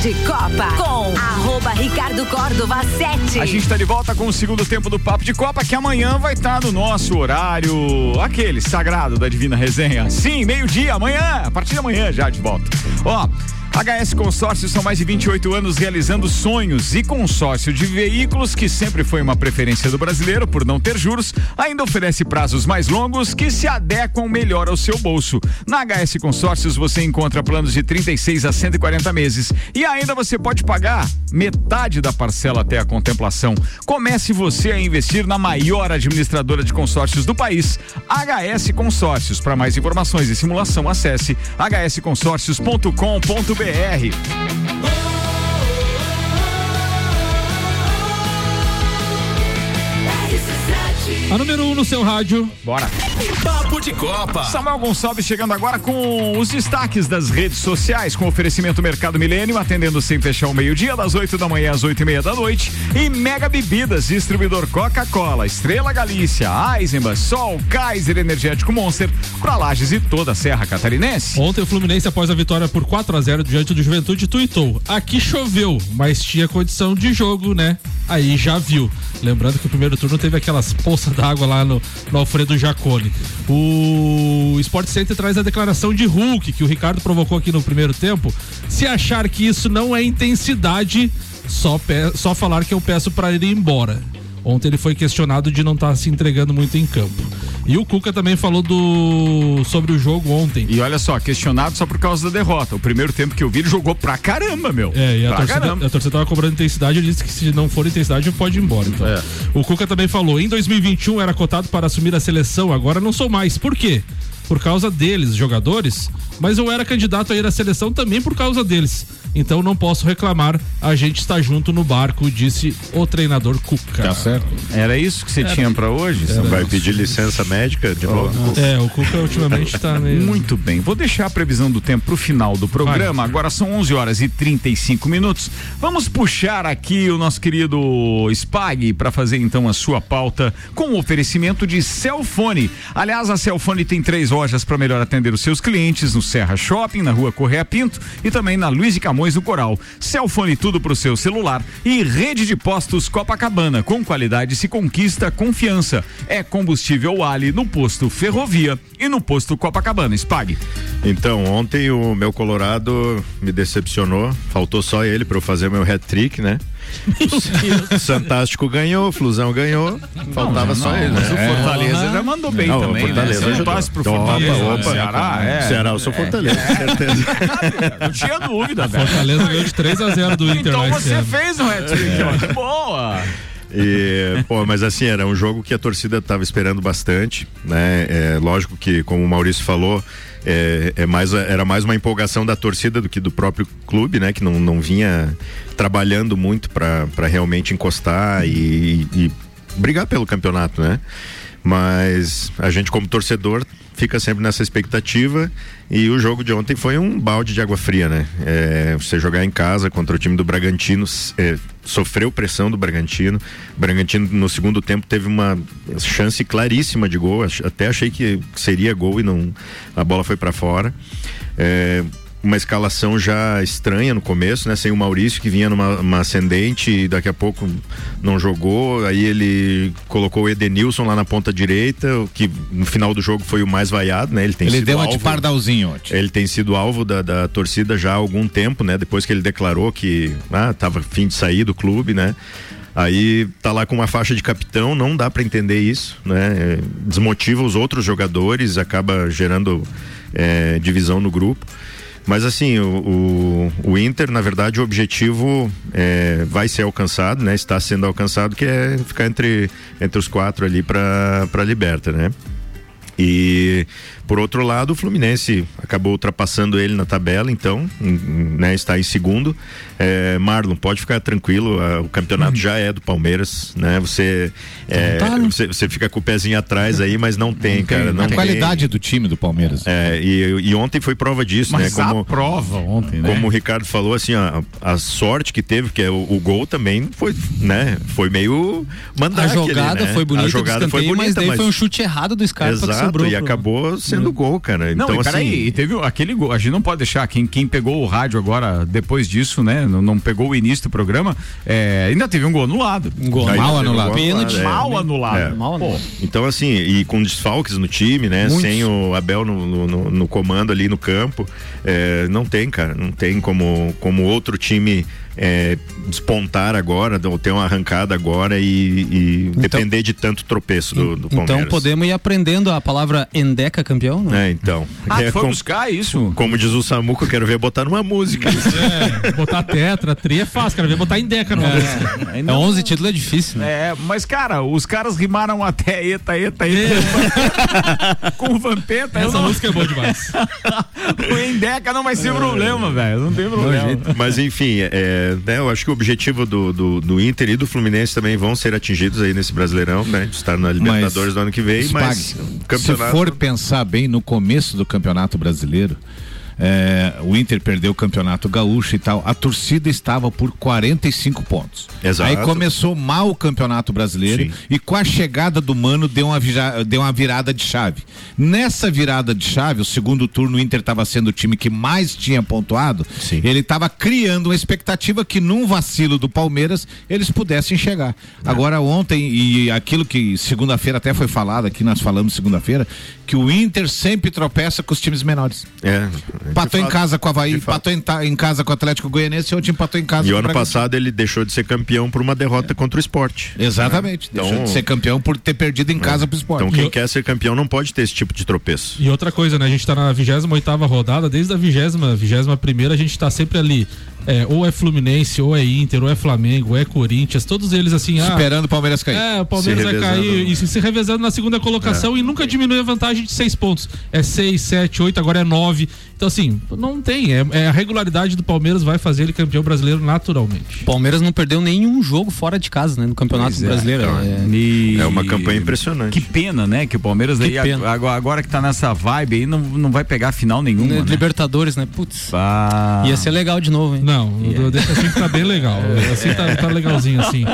de Copa com arroba Ricardo Córdova 7. A gente está de volta com o segundo tempo do Papo de Copa, que amanhã vai estar no nosso horário, aquele sagrado da Divina Resenha. Sim, meio-dia, amanhã, a partir de amanhã já de volta. Ó. HS Consórcios são mais de 28 anos realizando sonhos e consórcio de veículos, que sempre foi uma preferência do brasileiro por não ter juros, ainda oferece prazos mais longos que se adequam melhor ao seu bolso. Na HS Consórcios você encontra planos de 36 a 140 meses e ainda você pode pagar metade da parcela até a contemplação. Comece você a investir na maior administradora de consórcios do país, HS Consórcios. Para mais informações e simulação, acesse hsconsórcios.com.br. A número 1 um no seu rádio. Bora. Papo de Copa. Samuel Gonçalves chegando agora com os destaques das redes sociais, com oferecimento Mercado Milênio, atendendo sem fechar o meio-dia, das 8 da manhã às 8 e meia da noite. E Mega Bebidas, distribuidor Coca-Cola, Estrela Galícia, Eisenbach, Sol, Kaiser Energético Monster, pra Lages e toda a Serra Catarinense. Ontem o Fluminense, após a vitória por 4 a 0 diante do Juventude, tuitou. Aqui choveu, mas tinha condição de jogo, né? Aí já viu. Lembrando que o primeiro turno teve aquelas poças d'água lá no, no Alfredo Jacone. O Sport Center traz a declaração de Hulk, que o Ricardo provocou aqui no primeiro tempo. Se achar que isso não é intensidade, só, só falar que eu peço para ele ir embora. Ontem ele foi questionado de não estar se entregando muito em campo. E o Cuca também falou do sobre o jogo ontem. E olha só, questionado só por causa da derrota. O primeiro tempo que eu vi, ele jogou pra caramba, meu. É, e a pra torcida, caramba. a torcida tava cobrando intensidade, ele disse que se não for intensidade, pode ir embora. Então. É. O Cuca também falou: em 2021 era cotado para assumir a seleção, agora não sou mais. Por quê? Por causa deles, jogadores, mas eu era candidato a ir à seleção também por causa deles. Então não posso reclamar, a gente está junto no barco, disse o treinador Cuca. Tá certo. Era isso que você Era. tinha pra hoje? Era. Samuel? Vai pedir licença médica de novo? É, o Cuca ultimamente tá meio. Muito bem, vou deixar a previsão do tempo pro final do programa. Agora são 11 horas e 35 minutos. Vamos puxar aqui o nosso querido Spag para fazer então a sua pauta com o oferecimento de Celfone. Aliás, a Celfone tem três lojas para melhor atender os seus clientes no Serra Shopping, na Rua Correia Pinto e também na Luiz e Camões do Coral. Celfone tudo pro seu celular e rede de postos Copacabana. Com qualidade se conquista confiança. É combustível Ali no posto Ferrovia e no posto Copacabana. Spag. Então, ontem o meu Colorado me decepcionou. Faltou só ele para eu fazer meu hat-trick, né? Santástico ganhou, Flusão ganhou. Faltava só ele, Mas o né? Fortaleza já mandou bem Não, o também, Fortaleza né? Você não torce pro Opa, Fortaleza, opa, né? Ceará, é. Ceará, eu sou Fortaleza, certeza. Não tinha dúvida, velho. Fortaleza ganhou de 3 a 0 do Inter. Então você ano. fez um hat-trick, ó. Que boa. E, pô, mas assim, era um jogo que a torcida estava esperando bastante, né? É, lógico que, como o Maurício falou, é, é mais, era mais uma empolgação da torcida do que do próprio clube, né? Que não, não vinha trabalhando muito para realmente encostar e, e brigar pelo campeonato, né? Mas a gente, como torcedor, fica sempre nessa expectativa e o jogo de ontem foi um balde de água fria, né? É, você jogar em casa contra o time do Bragantino, é, sofreu pressão do Bragantino. O Bragantino no segundo tempo teve uma chance claríssima de gol, até achei que seria gol e não a bola foi para fora. É, uma escalação já estranha no começo, né? Sem o Maurício que vinha numa uma ascendente e daqui a pouco não jogou. Aí ele colocou o Edenilson lá na ponta direita, que no final do jogo foi o mais vaiado, né? Ele tem Ele sido deu uma de alvo- pardalzinho ontem. ele tem sido alvo da, da torcida já há algum tempo, né? Depois que ele declarou que ah, tava fim de sair do clube, né? Aí tá lá com uma faixa de capitão, não dá para entender isso, né? Desmotiva os outros jogadores, acaba gerando é, divisão no grupo. Mas assim, o, o, o Inter, na verdade, o objetivo é, vai ser alcançado, né? Está sendo alcançado, que é ficar entre, entre os quatro ali para a Liberta, né? E por outro lado, o Fluminense acabou ultrapassando ele na tabela, então, né, está em segundo. É, Marlon, pode ficar tranquilo, a- o campeonato já é do Palmeiras, né? Você, é, tá, né? você, você fica com o pezinho atrás aí, mas não tem, cara. Não a tem. qualidade do time do Palmeiras. É, e, e ontem foi prova disso, Mas né? a Como, prova ontem, né? como o Ricardo falou, assim, a, a sorte que teve, que é o, o gol também foi, né? Foi meio mandar A jogada foi bonita, A jogada foi bonita, mas daí foi um chute errado do Scarpa Exato, que sobrou. e pro- acabou sendo gol, cara. Não, então, e peraí, assim, e teve aquele gol. A gente não pode deixar. Quem, quem pegou o rádio agora, depois disso, né? Não, não pegou o início do programa, é, ainda teve um gol anulado. Um gol mal teve um anulado. gol Pênalti. é. Mal anulado. É. Mal, né? Então, assim, e com desfalques no time, né? Muitos. Sem o Abel no, no- no- no comando ali no campo, é, não tem, cara. Não tem como, como outro time é, despontar agora, ou ter uma arrancada agora e, e depender de tanto tropeço do, do Palmeiras. Então podemos ir aprendendo a palavra endeca campeão, não? É, então. ah, É foi com- buscar isso? como diz o Samuco, eu quero ver botar numa música. É, botar tetra, tri é fácil, cara. Vem botar em deca no música. É 11 títulos é difícil, né? É, mas cara, os caras rimaram até eta, eta, eta. com o Vampeta. Essa não... música é boa demais. o Endeca não vai ser problema, velho. Não tem problema. Mas enfim, é, né, eu acho que o objetivo do, do, do Inter e do Fluminense também vão ser atingidos aí nesse Brasileirão, né? Estar na Libertadores do ano que vem, mas campeonato. Se for pensar bem no começo do Campeonato Brasileiro, é, o Inter perdeu o Campeonato Gaúcho e tal, a torcida estava por 45 pontos. Exato. Aí começou mal o Campeonato Brasileiro Sim. e com a chegada do Mano deu uma, deu uma virada de chave. Nessa virada de chave, o segundo turno o Inter estava sendo o time que mais tinha pontuado, Sim. ele estava criando uma expectativa que num vacilo do Palmeiras eles pudessem chegar. É. Agora ontem e aquilo que segunda-feira até foi falado aqui nós falamos segunda-feira que o Inter sempre tropeça com os times menores. É, de Patou em fato, casa com o Havaí, de fato. patou em, em casa com o Atlético Goianense e ontem empatou em casa E com o o ano passado ele deixou de ser campeão por uma derrota contra o esporte. Exatamente. Então- Deixou de ser campeão por ter perdido em casa pro esporte. Então quem quer ser campeão não pode ter esse tipo de tropeço. E outra coisa, né? A gente tá na 28 rodada, desde a 20 vigésima primeira, a gente tá sempre ali. É, ou é Fluminense, ou é Inter, ou é Flamengo, ou é Corinthians, todos eles assim. Ah, Esperando o Palmeiras cair. É, o Palmeiras vai cair e se, se revezando na segunda colocação e nunca diminui a vantagem de seis pontos. É seis, sete, oito, agora é nove. Então, assim, não tem. É, é a regularidade do Palmeiras vai fazer ele campeão brasileiro naturalmente. O Palmeiras não perdeu nenhum jogo fora de casa, né? No Campeonato Pois é, Brasileiro. então, É, E- É uma campanha impressionante. Que pena, né? Que o Palmeiras daí, pena. agora, agora que tá nessa vibe aí, não, não vai pegar final nenhuma. Né? Libertadores, né? Putz. Ah. Ia ser legal de novo, hein? Não, deixa assim que tá bem legal. Assim tá, tá legalzinho assim.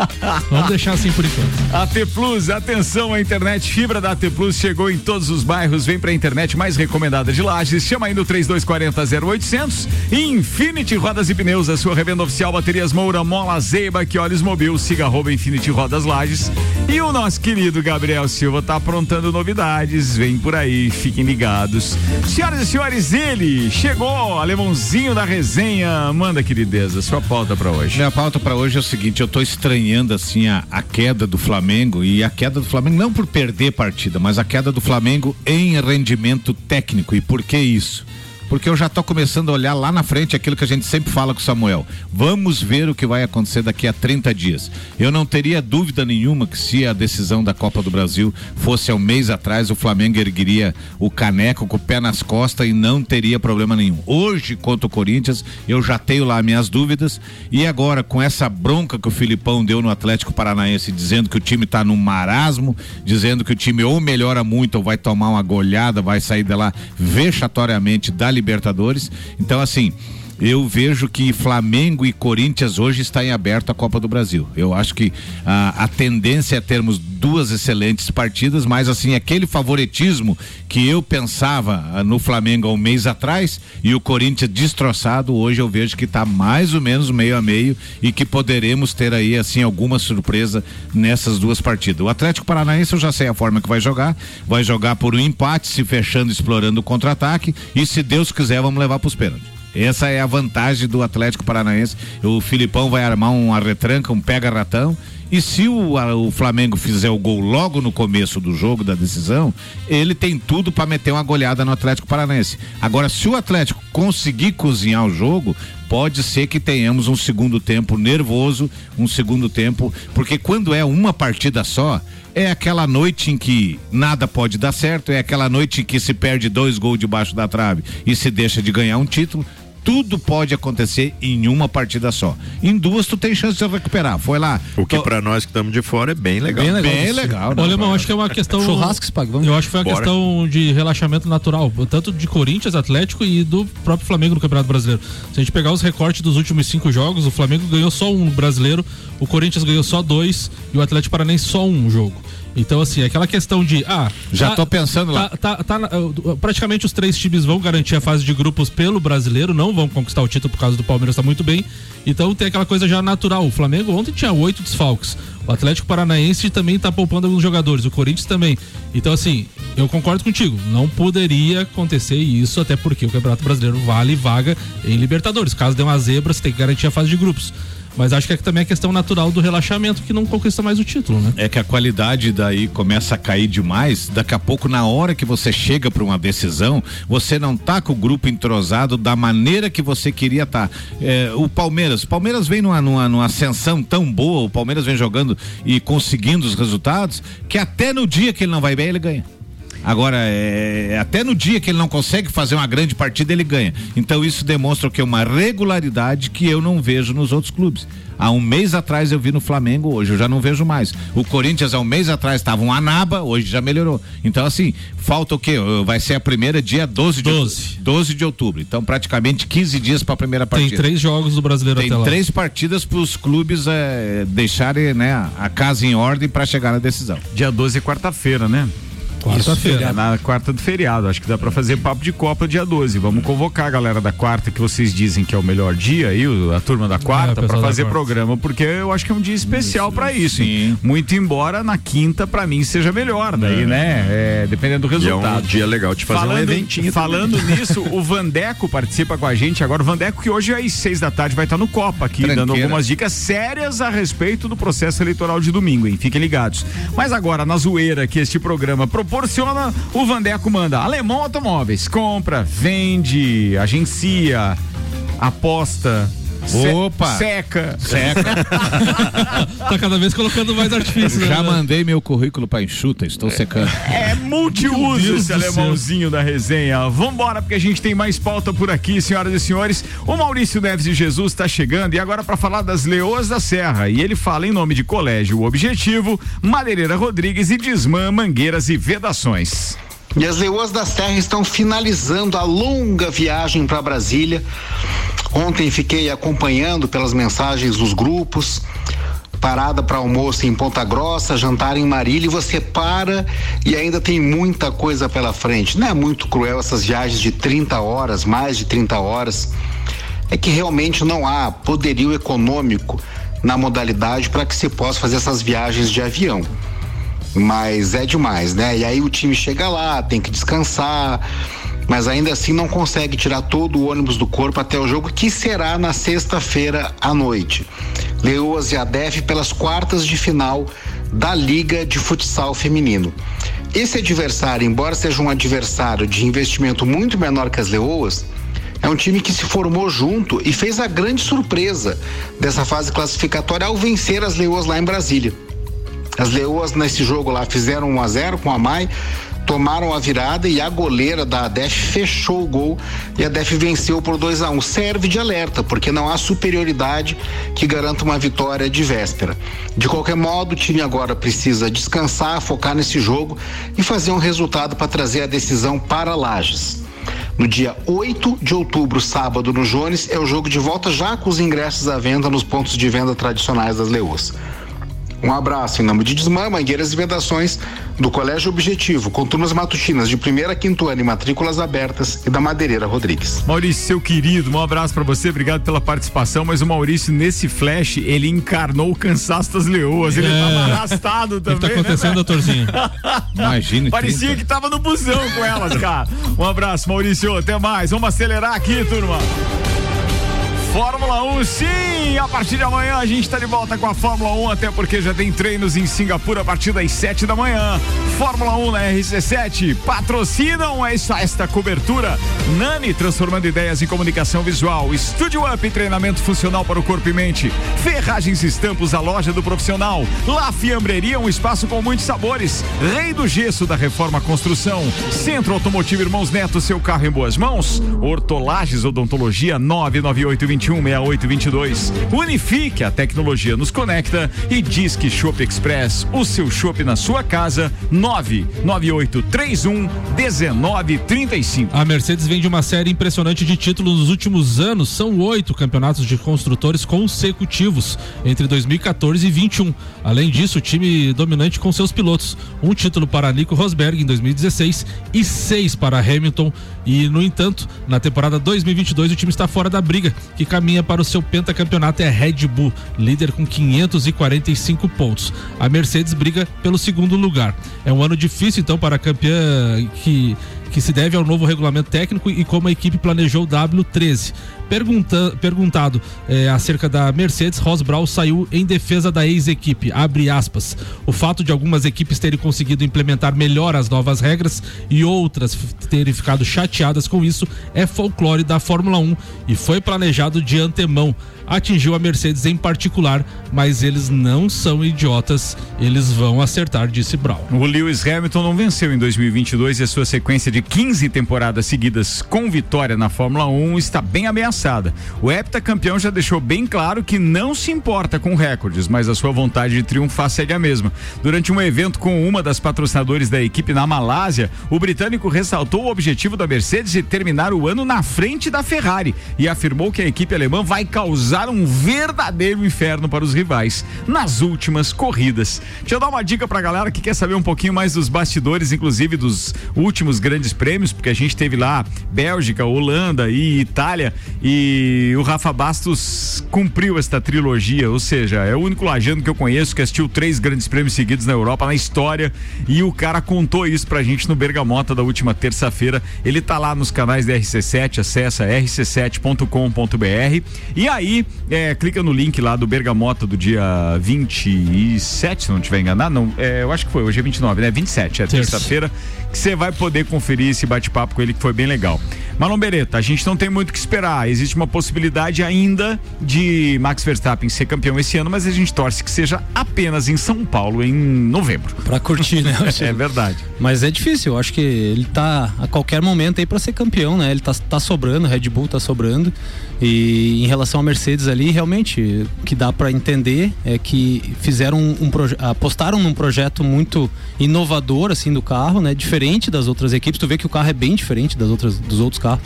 Vamos deixar assim por enquanto. AT Plus, atenção, a internet fibra da AT Plus chegou em todos os bairros. Vem pra internet mais recomendada de Lages. Chama aí no 3240 0800. Infinity Rodas e Pneus, a sua revenda oficial Baterias Moura, Mola Zeiba, que olhos mobil, siga arroba Infinity Rodas Lages. E o nosso querido Gabriel Silva tá aprontando novidades. Vem por aí, fiquem ligados. Senhoras e senhores, ele chegou, alemãozinho da resenha. Manda, querideza, sua pauta pra hoje. Minha pauta para hoje é o seguinte: eu tô estranhando assim a, a queda do Flamengo e a queda do Flamengo não por perder partida, mas a queda do Flamengo em rendimento técnico. E por que isso? Porque eu já tô começando a olhar lá na frente aquilo que a gente sempre fala com o Samuel. Vamos ver o que vai acontecer daqui a 30 dias. Eu não teria dúvida nenhuma que se a decisão da Copa do Brasil fosse há um mês atrás, o Flamengo ergueria o caneco com o pé nas costas e não teria problema nenhum. Hoje, contra o Corinthians, eu já tenho lá minhas dúvidas. E agora, com essa bronca que o Filipão deu no Atlético Paranaense, dizendo que o time tá num marasmo, dizendo que o time ou melhora muito ou vai tomar uma goleada, vai sair de lá vexatoriamente da Libertadores. Então, assim. Eu vejo que Flamengo e Corinthians hoje está em aberto a Copa do Brasil. Eu acho que a, a tendência é termos duas excelentes partidas, mas assim, aquele favoritismo que eu pensava ah, no Flamengo há um mês atrás e o Corinthians destroçado, hoje eu vejo que está mais ou menos meio a meio e que poderemos ter aí assim alguma surpresa nessas duas partidas. O Atlético Paranaense eu já sei a forma que vai jogar, vai jogar por um empate, se fechando, explorando o contra-ataque e se Deus quiser vamos levar para os pênaltis. Essa é a vantagem do Atlético Paranaense. O Filipão vai armar uma retranca, um pega-ratão. E se o, o Flamengo fizer o gol logo no começo do jogo, da decisão, ele tem tudo para meter uma goleada no Atlético Paranaense. Agora, se o Atlético conseguir cozinhar o jogo, pode ser que tenhamos um segundo tempo nervoso, um segundo tempo, porque quando é uma partida só, é aquela noite em que nada pode dar certo, é aquela noite em que se perde dois gols debaixo da trave e se deixa de ganhar um título. Tudo pode acontecer em uma partida só. Em duas tu tem chance de recuperar. Foi lá. O que to- pra nós que estamos de fora é bem legal. Bem legal. Ô, Alemão, acho que é uma questão. Churrasco se paga, vamos. Eu acho que foi uma Bora. questão de relaxamento natural, tanto de Corinthians, Atlético e do próprio Flamengo no Campeonato Brasileiro. Se a gente pegar os recortes dos últimos cinco jogos, o Flamengo ganhou só um brasileiro, o Corinthians ganhou só dois e o Atlético Paranaense só um jogo. Então, assim, aquela questão de. Ah, Já tá- tô pensando lá. Tá, tá- tá praticamente os três times vão garantir a fase de grupos pelo brasileiro, não vão conquistar o título por causa do Palmeiras, tá muito bem. Então tem aquela coisa já natural. O Flamengo ontem tinha oito desfalques. O Atlético Paranaense também tá poupando alguns jogadores. O Corinthians também. Então, assim, eu concordo contigo. Não poderia acontecer isso, até porque o Campeonato Brasileiro vale vaga em Libertadores. Caso dê uma zebra, você tem que garantir a fase de grupos. Mas acho que é também a questão natural do relaxamento que não conquista mais o título, né? É que a qualidade daí começa a cair demais. Daqui a pouco, na hora que você chega para uma decisão, você não tá com o grupo entrosado da maneira que você queria estar. o Palmeiras, o Palmeiras vem numa, numa, numa ascensão tão boa, o Palmeiras vem jogando e conseguindo os resultados, que até no dia que ele não vai bem, ele ganha. Agora, é, até no dia que ele não consegue fazer uma grande partida, ele ganha. Então isso demonstra o que? Uma regularidade que eu não vejo nos outros clubes. Há um mês atrás eu vi no Flamengo, hoje eu já não vejo mais. O Corinthians há um mês atrás estava um anaba, hoje já melhorou. Então assim, falta o quê? Vai ser a primeira dia 12 de, 12. 12 de outubro. Então praticamente 15 dias para a primeira Tem partida. três jogos do brasileiro Tem até lá. três partidas para os clubes eh, deixarem né, a casa em ordem para chegar na decisão. Dia 12 é quarta-feira, né? Quarta-feira. É na quarta do feriado. Acho que dá pra fazer papo de Copa dia 12. Vamos convocar a galera da quarta, que vocês dizem que é o melhor dia aí, a turma da É, quarta, pra pessoal da fazer quarta. programa, porque eu acho que é um dia especial pra isso. sim. Muito embora na quinta, pra mim, seja melhor, daí, É. né? É, dependendo do E é resultado. um dia legal de fazer um eventinho Falando nisso, o Vandeco participa com a gente agora. O Vandeco, que hoje às seis da tarde vai estar no Copa aqui, dando Tranqueira. algumas dicas sérias a respeito do processo eleitoral de domingo, hein? Fiquem ligados. Mas agora, na zoeira que este programa proporciona, o Vandeco manda Alemão Automóveis. Compra, vende, agencia, aposta. Opa! Seca. Seca. tá cada vez colocando mais artifício. né? Já mandei meu currículo para enxuta, estou secando. É multiuso Deus esse alemãozinho da resenha. Vambora, porque a gente tem mais pauta por aqui, senhoras e senhores. O Maurício Neves de Jesus está chegando e agora para falar das Leoas da Serra. E ele fala em nome de Colégio Objetivo, Madeireira Rodrigues e Desmã Mangueiras e Vedações. E as Leoas da Serra estão finalizando a longa viagem para Brasília. Ontem fiquei acompanhando pelas mensagens dos grupos. Parada para almoço em Ponta Grossa, jantar em Marília e você para e ainda tem muita coisa pela frente. Não é muito cruel essas viagens de 30 horas, mais de 30 horas. É que realmente não há poderio econômico na modalidade para que se possa fazer essas viagens de avião mas é demais, né? E aí o time chega lá, tem que descansar, mas ainda assim não consegue tirar todo o ônibus do corpo até o jogo que será na sexta-feira à noite. Leoas e Adef pelas quartas de final da Liga de Futsal Feminino. Esse adversário, embora seja um adversário de investimento muito menor que as Leoas, é um time que se formou junto e fez a grande surpresa dessa fase classificatória ao vencer as Leoas lá em Brasília. As Leoas nesse jogo lá fizeram 1 a 0 com a Mai, tomaram a virada e a goleira da ADEF fechou o gol e a ADEF venceu por 2 a 1 Serve de alerta, porque não há superioridade que garanta uma vitória de véspera. De qualquer modo, o time agora precisa descansar, focar nesse jogo e fazer um resultado para trazer a decisão para Lages. No dia 8 de outubro, sábado, no Jones, é o jogo de volta já com os ingressos à venda nos pontos de venda tradicionais das Leoas. Um abraço em nome de Desmã, Mangueiras e Vedações, do Colégio Objetivo, com turmas matutinas de primeira a quinto ano e matrículas abertas e da Madeireira Rodrigues. Maurício, seu querido, um abraço pra você, obrigado pela participação, mas o Maurício, nesse flash, ele encarnou o cansaço das leoas, ele É. tava arrastado O que também. tá acontecendo, né, doutorzinho? Imagine. Parecia 30. que tava no busão com elas, cara. Um abraço, Maurício. Até mais. Vamos acelerar aqui, turma. Fórmula 1, sim! A partir de amanhã a gente está de volta com a Fórmula 1, até porque já tem treinos em Singapura a partir das 7 da manhã. Fórmula 1 na RC7 patrocinam essa, esta cobertura. Nani transformando ideias em comunicação visual. Estúdio Up, treinamento funcional para o corpo e mente. Ferragens e Estampos, a loja do profissional. La Fiambreria, um espaço com muitos sabores. Rei do Gesso da Reforma Construção. Centro Automotivo Irmãos Neto, seu carro em boas mãos. Hortolages Odontologia 998216822. Unifique, a tecnologia nos conecta. E Disque Shop Express, o seu shopping na sua casa. 99831 1935. A Mercedes vem de uma série impressionante de títulos nos últimos anos. São oito campeonatos de construtores consecutivos entre 2014 e 21. Além disso, o time dominante com seus pilotos. Um título para Nico Rosberg em 2016 e seis para Hamilton. E, no entanto, na temporada 2022 o time está fora da briga, que caminha para o seu pentacampeonato é a Red Bull, líder com 545 pontos. A Mercedes briga pelo segundo lugar. É um ano difícil, então, para a campeã que que se deve ao novo regulamento técnico e como a equipe planejou o W13. Pergunta, perguntado eh, acerca da Mercedes, Ross Brown saiu em defesa da ex-equipe. Abre aspas. O fato de algumas equipes terem conseguido implementar melhor as novas regras e outras terem ficado chateadas com isso é folclore da Fórmula 1 e foi planejado de antemão. Atingiu a Mercedes em particular, mas eles não são idiotas, eles vão acertar, disse Brown. O Lewis Hamilton não venceu em 2022 e a sua sequência de 15 temporadas seguidas com vitória na Fórmula 1 está bem ameaçada. O heptacampeão já deixou bem claro que não se importa com recordes, mas a sua vontade de triunfar segue a mesma. Durante um evento com uma das patrocinadores da equipe na Malásia, o britânico ressaltou o objetivo da Mercedes de terminar o ano na frente da Ferrari e afirmou que a equipe alemã vai causar um verdadeiro inferno para os rivais nas últimas corridas. Deixa eu dar uma dica pra galera que quer saber um pouquinho mais dos bastidores, inclusive dos últimos grandes prêmios, porque a gente teve lá Bélgica, Holanda e Itália e o Rafa Bastos cumpriu esta trilogia, ou seja, é o único lajano que eu conheço que assistiu três grandes prêmios seguidos na Europa, na história, e o cara contou isso pra gente no Bergamota da última terça-feira. Ele tá lá nos canais da RC7, acessa rc7.com.br e aí é, clica no link lá do Bergamota do dia 27, se não estiver enganado, não, é, eu acho que foi, hoje é 29, né? 27, é Terça. terça-feira, que você vai poder conferir esse bate-papo com ele que foi bem legal. Marlon Beretta, a gente não tem muito o que esperar, existe uma possibilidade ainda de Max Verstappen ser campeão esse ano, mas a gente torce que seja apenas em São Paulo em novembro. Pra curtir, né? É verdade. Mas é difícil, eu acho que ele tá a qualquer momento aí pra ser campeão, né? Ele tá, tá sobrando, Red Bull tá sobrando. E em relação à Mercedes ali, realmente, o que dá pra entender é que fizeram um, um apostaram num projeto muito inovador assim do carro, né? Diferente das outras equipes. Tu vê que o carro é bem diferente das outras dos outros carros.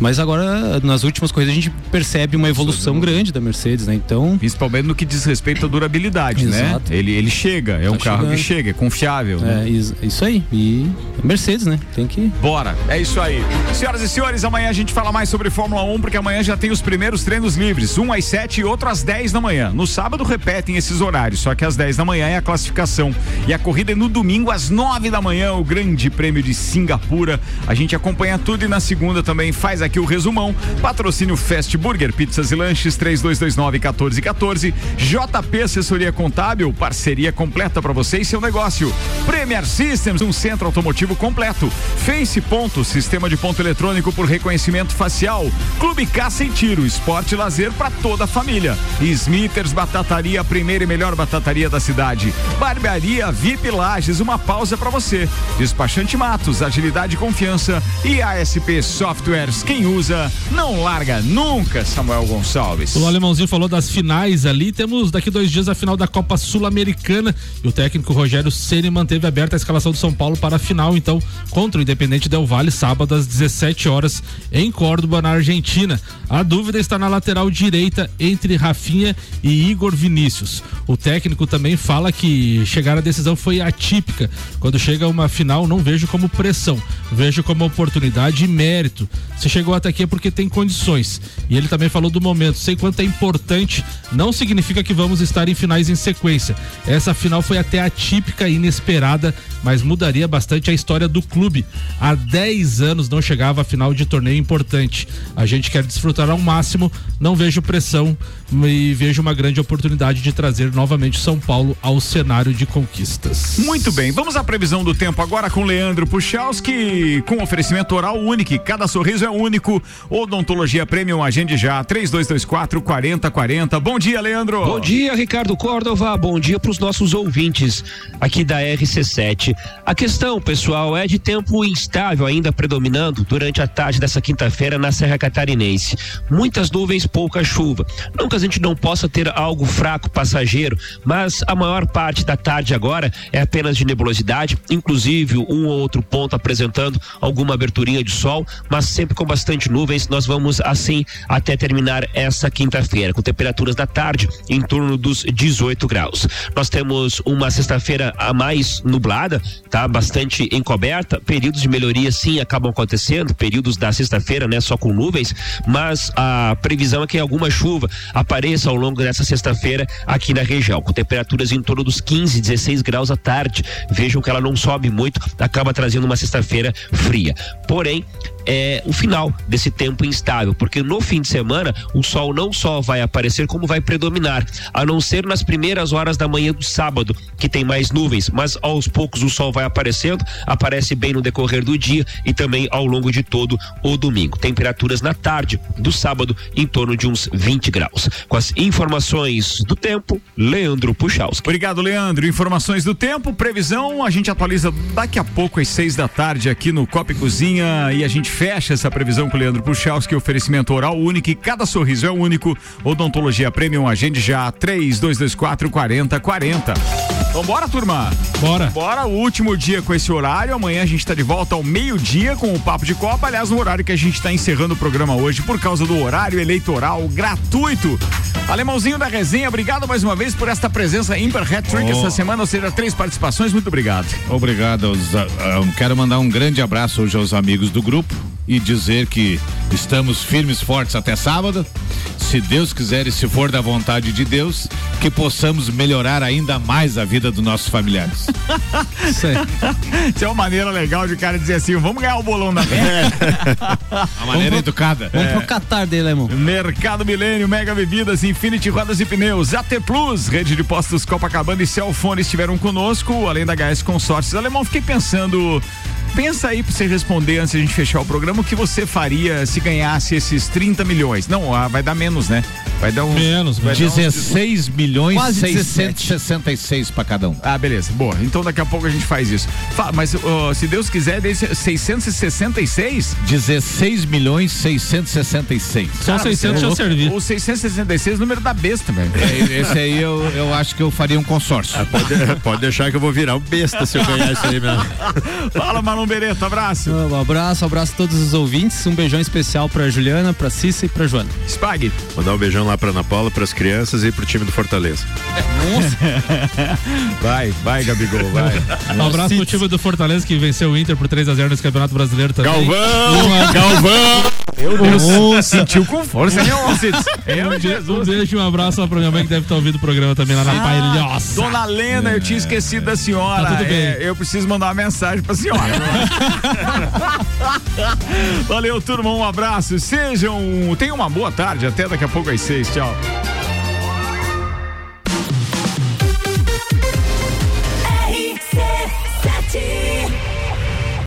Mas agora nas últimas corridas a gente percebe uma evolução grande da Mercedes, né? Então, Principalmente no que diz respeito à durabilidade, né? Ele, ele chega, é um Tá carro que chega, é confiável. né? é is- isso aí. E Mercedes, né? Tem que Bora, é isso aí. Senhoras e senhores, amanhã a gente fala mais sobre Fórmula 1, porque amanhã já tem os primeiros treinos livres, um às 7 e outro às 10 da manhã. No sábado repetem esses horários, só que às 10 da manhã é a classificação. E a corrida é no domingo às 9 da manhã, o Grande Prêmio de Singapura. A gente acompanha tudo e na segunda também faz aqui o resumão. Patrocínio Fast Burger, pizzas e lanches 3229 1414. JP Assessoria Contábil, parceria completa para você e seu negócio. Premier Systems, um centro automotivo completo. Face Ponto, sistema de ponto eletrônico por reconhecimento facial. Clube Caça e Tiro, esporte e lazer para toda a família. Smithers Batataria, a primeira e melhor batataria da cidade. Barbearia VIP Lages, uma pausa para você. Despachante Matos, agilidade e confiança. E ASP Softwares, Quem usa, não larga nunca, Samuel Gonçalves. O alemãozinho falou das finais ali. Temos daqui dois dias a final da Copa Sul-Americana. E o técnico Rogério Ceni manteve aberta a escalação do São Paulo para a final, então, contra o Independente Del Vale, sábado às 17 horas, em Córdoba, na Argentina. A dúvida está na lateral direita entre Rafinha e Igor Vinícius. O técnico também fala que chegar à decisão foi atípica. Quando chega uma final, não vejo como pressão, vejo como oportunidade e mérito. Se chegou até aqui é porque tem condições. E ele também falou do momento. Sei quanto é importante, não significa que vamos estar em finais em sequência. Essa final foi até atípica e inesperada, mas mudaria bastante a história do clube. Há 10 anos não chegava a final de torneio importante. A gente quer desfrutar ao máximo, não vejo pressão e vejo uma grande oportunidade de trazer novamente São Paulo ao cenário de conquistas. Muito bem, vamos à previsão do tempo agora com Leandro Puchalski, com oferecimento oral único, cada sorriso é único. Odontologia Premium, agende já, 3224 4040. Bom dia, Leandro. Bom dia, Ricardo Córdova. Bom dia para os nossos ouvintes aqui da RC7. A questão, pessoal, é de tempo instável ainda predominando durante a tarde dessa quinta-feira na Serra Catarinense. Muitas nuvens, pouca chuva. Que a gente não possa ter algo fraco passageiro, mas a maior parte da tarde agora é apenas de nebulosidade, inclusive um ou outro ponto apresentando alguma aberturinha de sol, mas sempre com bastante nuvens. Nós vamos assim até terminar essa quinta-feira, com temperaturas da tarde em torno dos 18 graus. Nós temos uma sexta-feira a mais nublada, tá? Bastante encoberta. Períodos de melhoria sim acabam acontecendo, períodos da sexta-feira, né? Só com nuvens, mas a previsão é que alguma chuva apareça ao longo dessa sexta-feira aqui na região, com temperaturas em torno dos 15, 16 graus à tarde. Vejam que ela não sobe muito, acaba trazendo uma sexta-feira fria. Porém, é o final desse tempo instável, porque no fim de semana o sol não só vai aparecer, como vai predominar, a não ser nas primeiras horas da manhã do sábado, que tem mais nuvens, mas aos poucos o sol vai aparecendo, aparece bem no decorrer do dia e também ao longo de todo o domingo. Temperaturas na tarde do sábado em torno de uns 20 graus. Com as informações do tempo, Leandro Puchalski. Obrigado, Leandro. Informações do tempo, previsão, a gente atualiza daqui a pouco às seis da tarde aqui no Copa e Cozinha e a gente fecha essa previsão com o Leandro Puchalski, oferecimento oral único e cada sorriso é único. Odontologia Premium, agende já, três dois, dois quatro, quarenta, quarenta. Vambora, turma? Bora. Bora, o último dia com esse horário. Amanhã a gente está de volta ao meio-dia com o Papo de Copa. Aliás, no horário que a gente está encerrando o programa hoje por causa do horário eleitoral gratuito. Alemãozinho da resenha, obrigado mais uma vez por esta presença ímpar hat-trick Oh. essa semana, ou seja, três participações. Muito obrigado. Obrigado. Aos, a- a- quero mandar um grande abraço hoje aos amigos do grupo e dizer que estamos firmes e fortes até sábado. Se Deus quiser e se for da vontade de Deus, que possamos melhorar ainda mais a vida dos nossos familiares. Isso aí. Isso é uma maneira legal de o cara dizer assim: vamos ganhar o bolão da meta. A maneira educada. Vamos pro Catar dele, irmão. Mercado Milênio, Mega Bebidas, Infinity Rodas e Pneus, AT Plus, Rede de Postos Copacabana e Celfone estiveram conosco, além da HS Consórcios. Alemão, fiquei pensando. Pensa aí pra você responder antes de a gente fechar o programa o que você faria se ganhasse esses 30 milhões. Não, ah, vai dar menos, né? Vai dar uns. Menos, vai dar uns- 16 milhões Quase 666 para cada um. Ah, beleza. Boa. Então daqui a pouco a gente faz isso. Fa- mas ó, se Deus quiser, desse 666. 16 milhões 666. Só 600 já servi. O 666 é o número da besta, velho. É, Esse aí eu, eu acho que eu faria um consórcio. Pode, pode deixar que eu vou virar um besta se eu ganhar isso aí mesmo. Fala, Marlon Beretta, abraço. Um abraço, um abraço a todos os ouvintes. Um beijão especial pra Juliana, pra Cissa e pra Joana. Spag. Mandar um beijão lá pra Ana Paula, pras crianças e pro time do Fortaleza. Vai, vai, Gabigol, vai. Um abraço pro time do Fortaleza que venceu o Inter por 3x0 nesse Campeonato Brasileiro também. Galvão! Galvão! Meu Deus, sentiu com força, Alcides? Eu, Um Jesus. beijo e um abraço lá pra minha mãe que deve estar ouvindo o programa também lá na Palhoça. Dona Lena, eu tinha esquecido da senhora. Tá tudo bem. É, eu preciso mandar uma mensagem pra senhora. Valeu, turma, um abraço. Sejam. Tenham uma boa tarde. Até daqui a pouco às seis. Tchau.